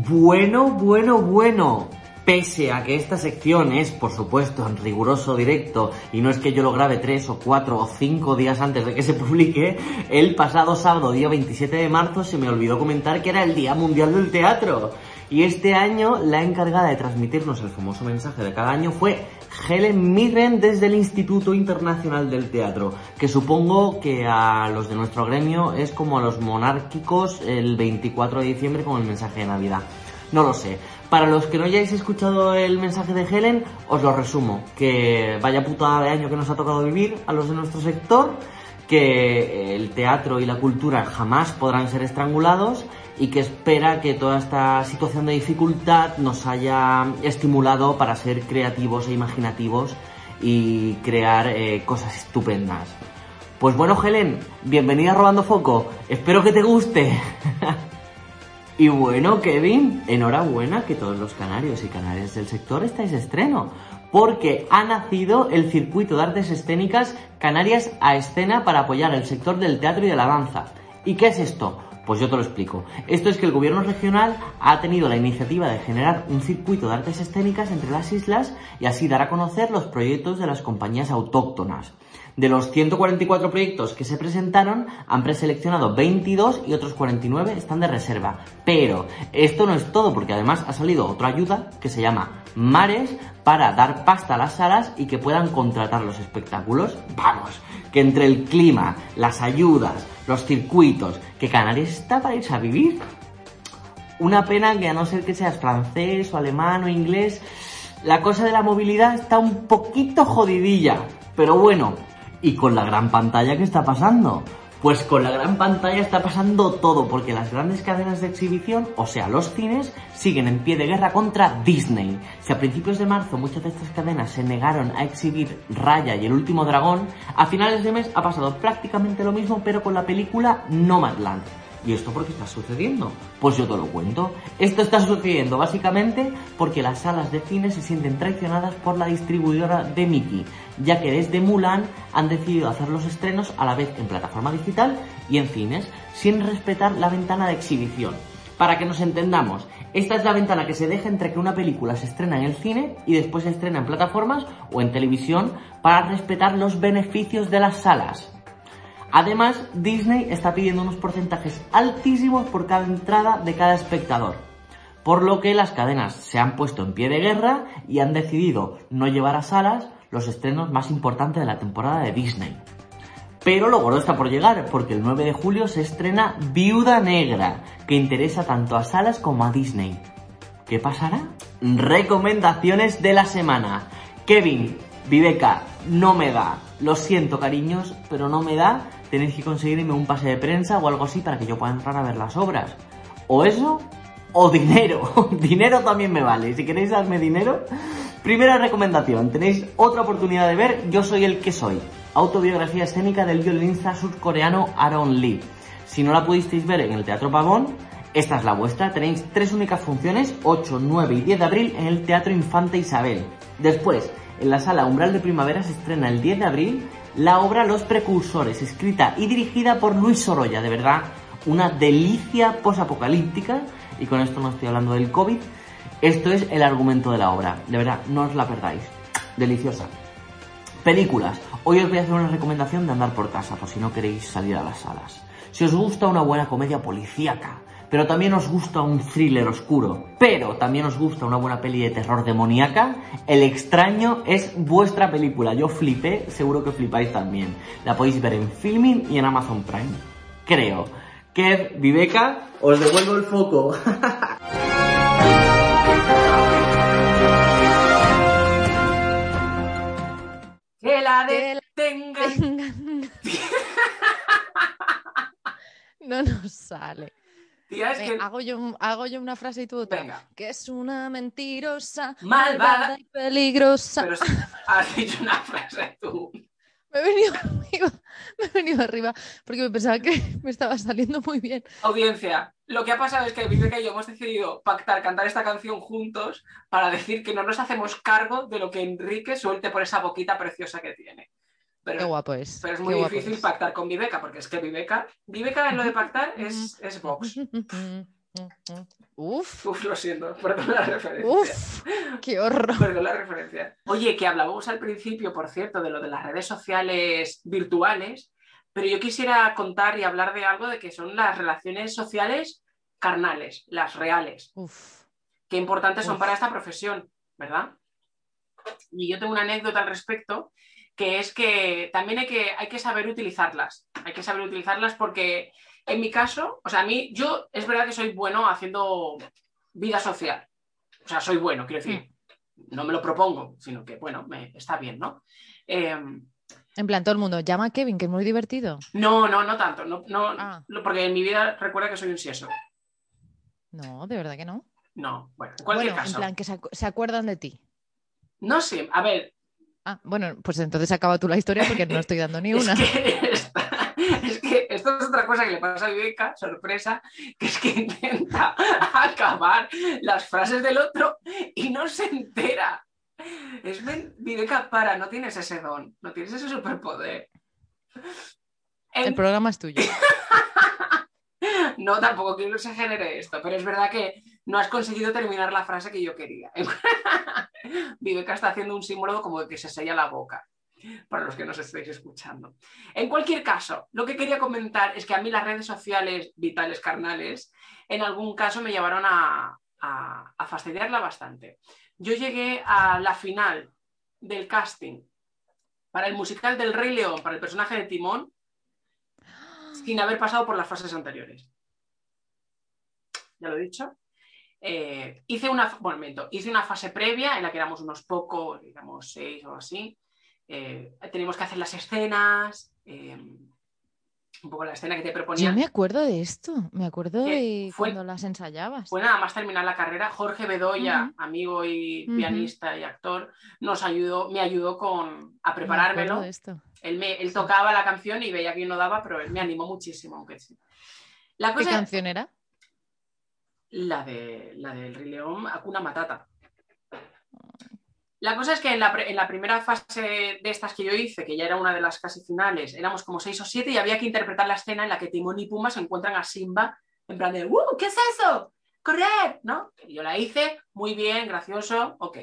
Speaker 6: Bueno, bueno, bueno. Pese a que esta sección es, por supuesto, en riguroso directo y no es que yo lo grabe tres o cuatro o cinco días antes de que se publique, el pasado sábado, día 27 de marzo, se me olvidó comentar que era el Día Mundial del Teatro. Y este año la encargada de transmitirnos el famoso mensaje de cada año fue Helen Mirren desde el Instituto Internacional del Teatro, que supongo que a los de nuestro gremio es como a los monárquicos el 24 de diciembre con el mensaje de Navidad. No lo sé. Para los que no hayáis escuchado el mensaje de Helen, os lo resumo. Que vaya putada de año que nos ha tocado vivir a los de nuestro sector, que el teatro y la cultura jamás podrán ser estrangulados y que espera que toda esta situación de dificultad nos haya estimulado para ser creativos e imaginativos y crear eh, cosas estupendas. Pues bueno, Helen, bienvenida a Robando Foco. Espero que te guste. Y bueno, Kevin, enhorabuena que todos los canarios y canarias del sector estáis estreno, porque ha nacido el circuito de artes escénicas Canarias a escena para apoyar el sector del teatro y de la danza. ¿Y qué es esto? Pues yo te lo explico. Esto es que el gobierno regional ha tenido la iniciativa de generar un circuito de artes escénicas entre las islas y así dar a conocer los proyectos de las compañías autóctonas. De los 144 proyectos que se presentaron, han preseleccionado 22 y otros 49 están de reserva. Pero esto no es todo, porque además ha salido otra ayuda que se llama Mares para dar pasta a las salas y que puedan contratar los espectáculos. Vamos, que entre el clima, las ayudas, los circuitos, que Canarias está para irse a vivir. Una pena que a no ser que seas francés o alemán o inglés, la cosa de la movilidad está un poquito jodidilla. Pero bueno, ¿y con la gran pantalla qué está pasando? Pues con la gran pantalla está pasando todo, porque las grandes cadenas de exhibición, o sea, los cines, siguen en pie de guerra contra Disney. Si a principios de marzo muchas de estas cadenas se negaron a exhibir Raya y el último dragón, a finales de mes ha pasado prácticamente lo mismo, pero con la película Nomadland. ¿Y esto por qué está sucediendo? Pues yo te lo cuento. Esto está sucediendo básicamente porque las salas de cine se sienten traicionadas por la distribuidora de Mickey, ya que desde Mulan han decidido hacer los estrenos a la vez en plataforma digital y en cines, sin respetar la ventana de exhibición. Para que nos entendamos, esta es la ventana que se deja entre que una película se estrena en el cine y después se estrena en plataformas o en televisión para respetar los beneficios de las salas. Además, Disney está pidiendo unos porcentajes altísimos por cada entrada de cada espectador. Por lo que las cadenas se han puesto en pie de guerra y han decidido no llevar a salas los estrenos más importantes de la temporada de Disney. Pero lo gordo está por llegar, porque el 9 de julio se estrena Viuda Negra, que interesa tanto a salas como a Disney. ¿Qué pasará? Recomendaciones de la semana. Kevin, Viveca, no me da. Lo siento, cariños, pero no me da. Tenéis que conseguirme un pase de prensa o algo así para que yo pueda entrar a ver las obras. O eso, o dinero. dinero también me vale. Si queréis darme dinero. Primera recomendación. Tenéis otra oportunidad de ver Yo soy el que soy. Autobiografía escénica del violinista surcoreano Aaron Lee. Si no la pudisteis ver en el Teatro Pagón, esta es la vuestra. Tenéis tres únicas funciones, 8, 9 y 10 de abril en el Teatro Infanta Isabel. Después, en la sala Umbral de Primavera se estrena el 10 de abril la obra Los Precursores, escrita y dirigida por Luis Sorolla. De verdad, una delicia posapocalíptica. Y con esto no estoy hablando del COVID. Esto es el argumento de la obra. De verdad, no os la perdáis. Deliciosa. Películas. Hoy os voy a hacer una recomendación de andar por casa, por si no queréis salir a las salas. Si os gusta una buena comedia policíaca, pero también os gusta un thriller oscuro, pero también os gusta una buena peli de terror demoníaca, El extraño es vuestra película. Yo flipé, seguro que flipáis también. La podéis ver en Filming y en Amazon Prime. Creo. Kev, Viveca, os devuelvo el foco.
Speaker 3: Que la detengan.
Speaker 2: No nos sale.
Speaker 3: Tía, es
Speaker 2: Venga,
Speaker 3: que.
Speaker 2: hago, yo, un- hago yo una frase y tú otra.
Speaker 3: Venga.
Speaker 2: Que es una mentirosa,
Speaker 3: Malvada.
Speaker 2: y peligrosa.
Speaker 3: Pero has dicho una frase tú.
Speaker 2: Me he venido arriba, me he venido arriba porque me pensaba que me estaba saliendo muy bien.
Speaker 3: Audiencia, lo que ha pasado es que Viveca y yo hemos decidido pactar cantar esta canción juntos para decir que no nos hacemos cargo de lo que Enrique suelte por esa boquita preciosa que tiene.
Speaker 2: Qué guapo es.
Speaker 3: pero es muy difícil
Speaker 2: es.
Speaker 3: pactar con Viveca, porque es que Viveca, Viveca en lo de pactar es, es Vox.
Speaker 2: Uf,
Speaker 3: Uf, lo siento, perdón la referencia.
Speaker 2: uf, qué horror.
Speaker 3: Perdón la referencia. Oye, que hablábamos al principio, por cierto, de lo de las redes sociales virtuales, pero yo quisiera contar y hablar de algo de que son las relaciones sociales carnales, las reales.
Speaker 2: Uf.
Speaker 3: qué importantes son para esta profesión, ¿verdad? Y yo tengo una anécdota al respecto, que es que también hay que, hay que saber utilizarlas. Hay que saber utilizarlas porque en mi caso, o sea, a mí, yo es verdad que soy bueno haciendo vida social. O sea, soy bueno, quiero decir, no me lo propongo, sino que, bueno, me, está bien, ¿no? Eh,
Speaker 2: En plan, todo el mundo, llama a Kevin, que es muy divertido.
Speaker 3: no, no, no tanto, no, no,
Speaker 2: Ah.
Speaker 3: lo- porque en mi vida recuerda que soy un sieso.
Speaker 2: No, de verdad que no.
Speaker 3: No, bueno, en cualquier
Speaker 2: bueno,
Speaker 3: caso.
Speaker 2: en plan, que se, acu- se acuerdan de ti.
Speaker 3: No sé, a ver,
Speaker 2: Ah, bueno, pues entonces acaba tú la historia porque no estoy dando ni una.
Speaker 3: Es que, esta- es que esto es otra cosa que le pasa a Viveca, sorpresa, que es que intenta acabar las frases del otro y no se entera. Es Viveca, para, no tienes ese don, no tienes ese superpoder. En-
Speaker 2: El programa es tuyo.
Speaker 3: No, tampoco quiero que se genere esto, pero es verdad que no has conseguido terminar la frase que yo quería. Viveca está haciendo un símbolo como de que se sella la boca, para los que nos estéis escuchando. En cualquier caso, lo que quería comentar es que a mí las redes sociales vitales carnales en algún caso me llevaron a fastidiarla bastante. Yo llegué a la final del casting para el musical del Rey León, para el personaje de Timón, sin haber pasado por las fases anteriores. Ya lo he dicho. Eh, hice una, bueno, miento, hice una fase previa en la que éramos unos pocos, digamos seis o así. Eh, teníamos que hacer las escenas, eh, un poco la escena que te
Speaker 2: Yo
Speaker 3: proponían.
Speaker 2: me acuerdo de esto. Me acuerdo de
Speaker 3: fue-
Speaker 2: cuando las ensayabas.
Speaker 3: Fue nada más terminar la carrera, Jorge Bedoya, amigo y pianista y actor, nos ayudó, me ayudó con, a
Speaker 2: Me
Speaker 3: preparármelo.
Speaker 2: de esto.
Speaker 3: Él, me, él tocaba la canción y veía que yo no daba, pero él me animó muchísimo, aunque sí. La
Speaker 2: ¿Qué canción era?
Speaker 3: la, de, la del Rey León, Hakuna Matata. La cosa es que en la, en la primera fase de estas que yo hice, que ya era una de las casi finales, éramos como seis o siete y había que interpretar la escena en la que Timón y Pumba se encuentran a Simba en plan de ¡Uh! ¿Qué es eso? ¡Correr! ¿No? Y yo la hice, muy bien, gracioso, ok.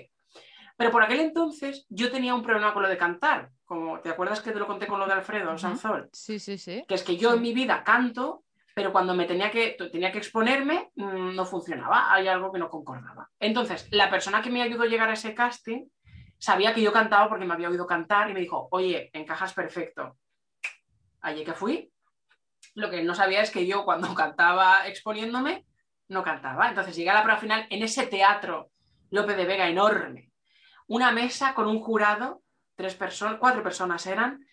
Speaker 3: Pero por aquel entonces yo tenía un problema con lo de cantar. Como, ¿te acuerdas que te lo conté con lo de Alfredo
Speaker 2: Ujú.
Speaker 3: Sanzol?
Speaker 2: Sí, sí, sí.
Speaker 3: que es que yo
Speaker 2: Sí.
Speaker 3: en mi vida canto, pero cuando me tenía que, tenía que exponerme mm, no funcionaba, hay algo que no concordaba. Entonces, la persona que me ayudó a llegar a ese casting sabía que yo cantaba porque me había oído cantar y me dijo, oye, encajas perfecto. Allí que fui. Lo que no sabía es que yo cuando cantaba exponiéndome, no cantaba. Entonces llegué a la prueba final en ese teatro Lope de Vega enorme. Una mesa con un jurado, tres personas, cuatro personas eran,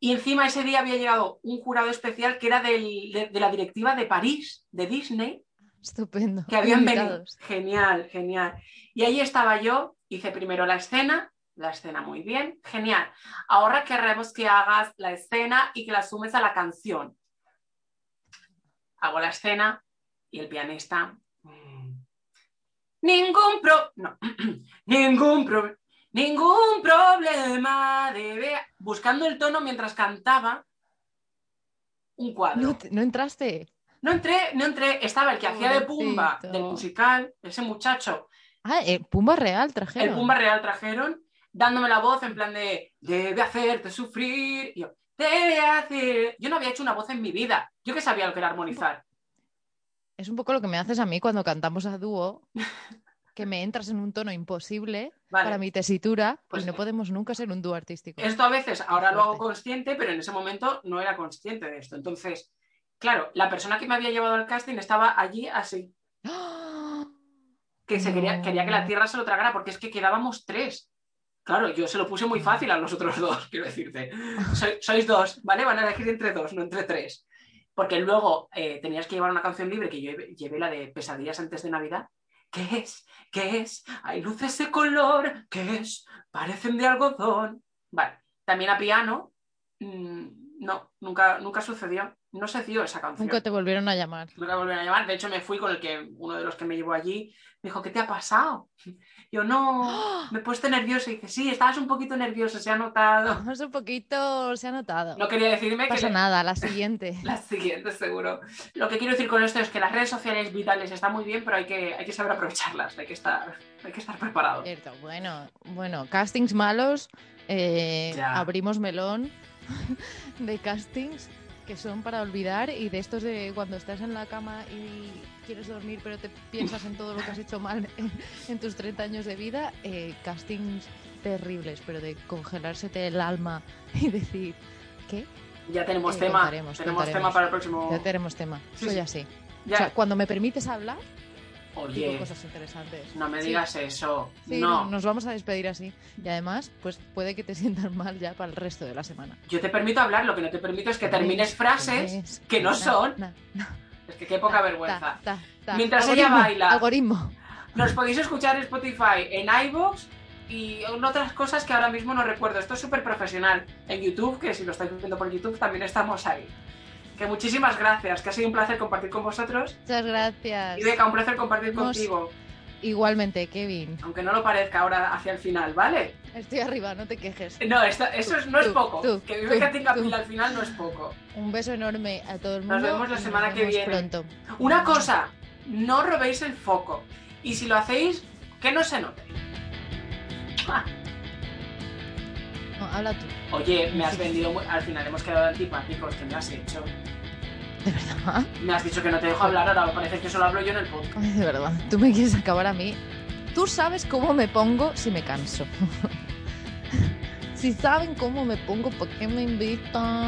Speaker 3: y encima ese día había llegado un jurado especial que era del- de, de la directiva de París, de Disney,
Speaker 2: Estupendo.
Speaker 3: que habían venido. Genial, genial. Y ahí estaba yo, hice primero la escena, la escena muy bien, genial. Ahora queremos que hagas la escena y que la sumes a la canción. Hago la escena y el pianista. mm, Ningún pro. No. Ningún pro. Ningún problema debe. Buscando el tono mientras cantaba un cuadro.
Speaker 2: No, te- no entraste.
Speaker 3: No entré, no entré. Estaba el que hacía de Pumba del musical, ese muchacho.
Speaker 2: Ah, eh, Pumba Real trajeron.
Speaker 3: El Pumba Real trajeron, dándome la voz en plan de debe hacerte sufrir. Y yo, debe hacer. Yo no había hecho una voz en mi vida. Yo que sabía lo que era armonizar.
Speaker 2: Es un poco lo que me haces a mí cuando cantamos a dúo, que me entras en un tono imposible
Speaker 3: Vale.
Speaker 2: para mi tesitura
Speaker 3: Pues-
Speaker 2: y no podemos nunca ser un dúo artístico.
Speaker 3: Esto a veces ahora lo hago consciente, pero en ese momento no era consciente de esto. Entonces, claro, la persona que me había llevado al casting estaba allí así,
Speaker 2: ¡Ah!
Speaker 3: que se quería,
Speaker 2: No.
Speaker 3: quería que la tierra se lo tragara, porque es que quedábamos tres. Claro, yo se lo puse muy fácil a los otros dos, quiero decirte. Sois, sois dos, ¿vale? Van a elegir entre dos, no entre tres. porque luego eh, tenías que llevar una canción libre que yo llevé, llevé la de Pesadillas antes de Navidad. ¿Qué es? ¿Qué es? Hay luces de color. ¿Qué es? Parecen de algodón. Vale, también a piano. mm, no, nunca, nunca sucedió. No se dio esa canción.
Speaker 2: Nunca te volvieron a llamar.
Speaker 3: Nunca me volvieron a llamar. De hecho, me fui con el que uno de los que me llevó allí. Me dijo, ¿qué te ha pasado? Yo, no, me he puesto nerviosa. Y dice, sí, estabas un poquito nervioso, se ha notado.
Speaker 2: Vamos un poquito, se ha notado.
Speaker 3: No quería decirme
Speaker 2: No
Speaker 3: que
Speaker 2: pasa
Speaker 3: le-
Speaker 2: nada, la siguiente.
Speaker 3: la siguiente, seguro. Lo que quiero decir con esto es que las redes sociales vitales están muy bien, pero hay que, hay que saber aprovecharlas. Hay que estar, hay que estar preparado.
Speaker 2: Cierto, bueno, bueno, castings malos, eh, abrimos melón de castings que son para olvidar y de estos de cuando estás en la cama y quieres dormir pero te piensas en todo lo que has hecho mal en, en tus 30 años de vida, eh, castings terribles, pero de congelársete el alma y decir, ¿qué?
Speaker 3: Ya tenemos
Speaker 2: Eh,
Speaker 3: tema.
Speaker 2: contaremos,
Speaker 3: tenemos
Speaker 2: contaremos.
Speaker 3: tema para el próximo.
Speaker 2: Ya tenemos tema,
Speaker 3: Sí,
Speaker 2: soy
Speaker 3: sí.
Speaker 2: así.
Speaker 3: Ya.
Speaker 2: O sea, cuando me permites hablar, digo
Speaker 3: Oye,
Speaker 2: cosas interesantes.
Speaker 3: no me
Speaker 2: Sí.
Speaker 3: digas eso.
Speaker 2: Sí,
Speaker 3: no.
Speaker 2: nos vamos a despedir así. Y además, pues puede que te sientas mal ya para el resto de la semana.
Speaker 3: Yo te permito hablar, lo que no te permito es que termines frases
Speaker 2: Es
Speaker 3: que no
Speaker 2: na,
Speaker 3: son.
Speaker 2: na, na,
Speaker 3: Es que qué poca vergüenza.
Speaker 2: ta, ta.
Speaker 3: Mientras ella baila.
Speaker 2: Algoritmo.
Speaker 3: Nos podéis escuchar en Spotify, en iVoox y en otras cosas que ahora mismo no recuerdo. Esto es súper profesional. En YouTube, que si lo estáis viendo por YouTube, también estamos ahí. Que muchísimas gracias, que ha sido un placer compartir con vosotros.
Speaker 2: Muchas gracias.
Speaker 3: Y Beca, un placer compartir
Speaker 2: Nos-
Speaker 3: contigo.
Speaker 2: Igualmente, Kevin.
Speaker 3: Aunque no lo parezca ahora hacia el final, ¿vale?
Speaker 2: Estoy arriba, no te quejes.
Speaker 3: No, eso es- no es poco.
Speaker 2: tú,
Speaker 3: que
Speaker 2: tú,
Speaker 3: Beca tenga pila al final no es poco.
Speaker 2: Un beso enorme a todo el mundo.
Speaker 3: Nos vemos la semana que viene.
Speaker 2: pronto.
Speaker 3: Una cosa, no robéis el foco. Y si lo hacéis, que no se note.
Speaker 2: No, habla tú.
Speaker 3: Oye, me has vendido muy... Al final hemos quedado antipáticos. ¿Qué me has hecho?
Speaker 2: ¿De verdad?
Speaker 3: Me has dicho que no te dejo hablar, ahora parece que solo hablo yo en el podcast.
Speaker 2: De verdad. Tú me quieres acabar a mí. Tú sabes cómo me pongo si me canso. si saben cómo me pongo, ¿por qué me invitan?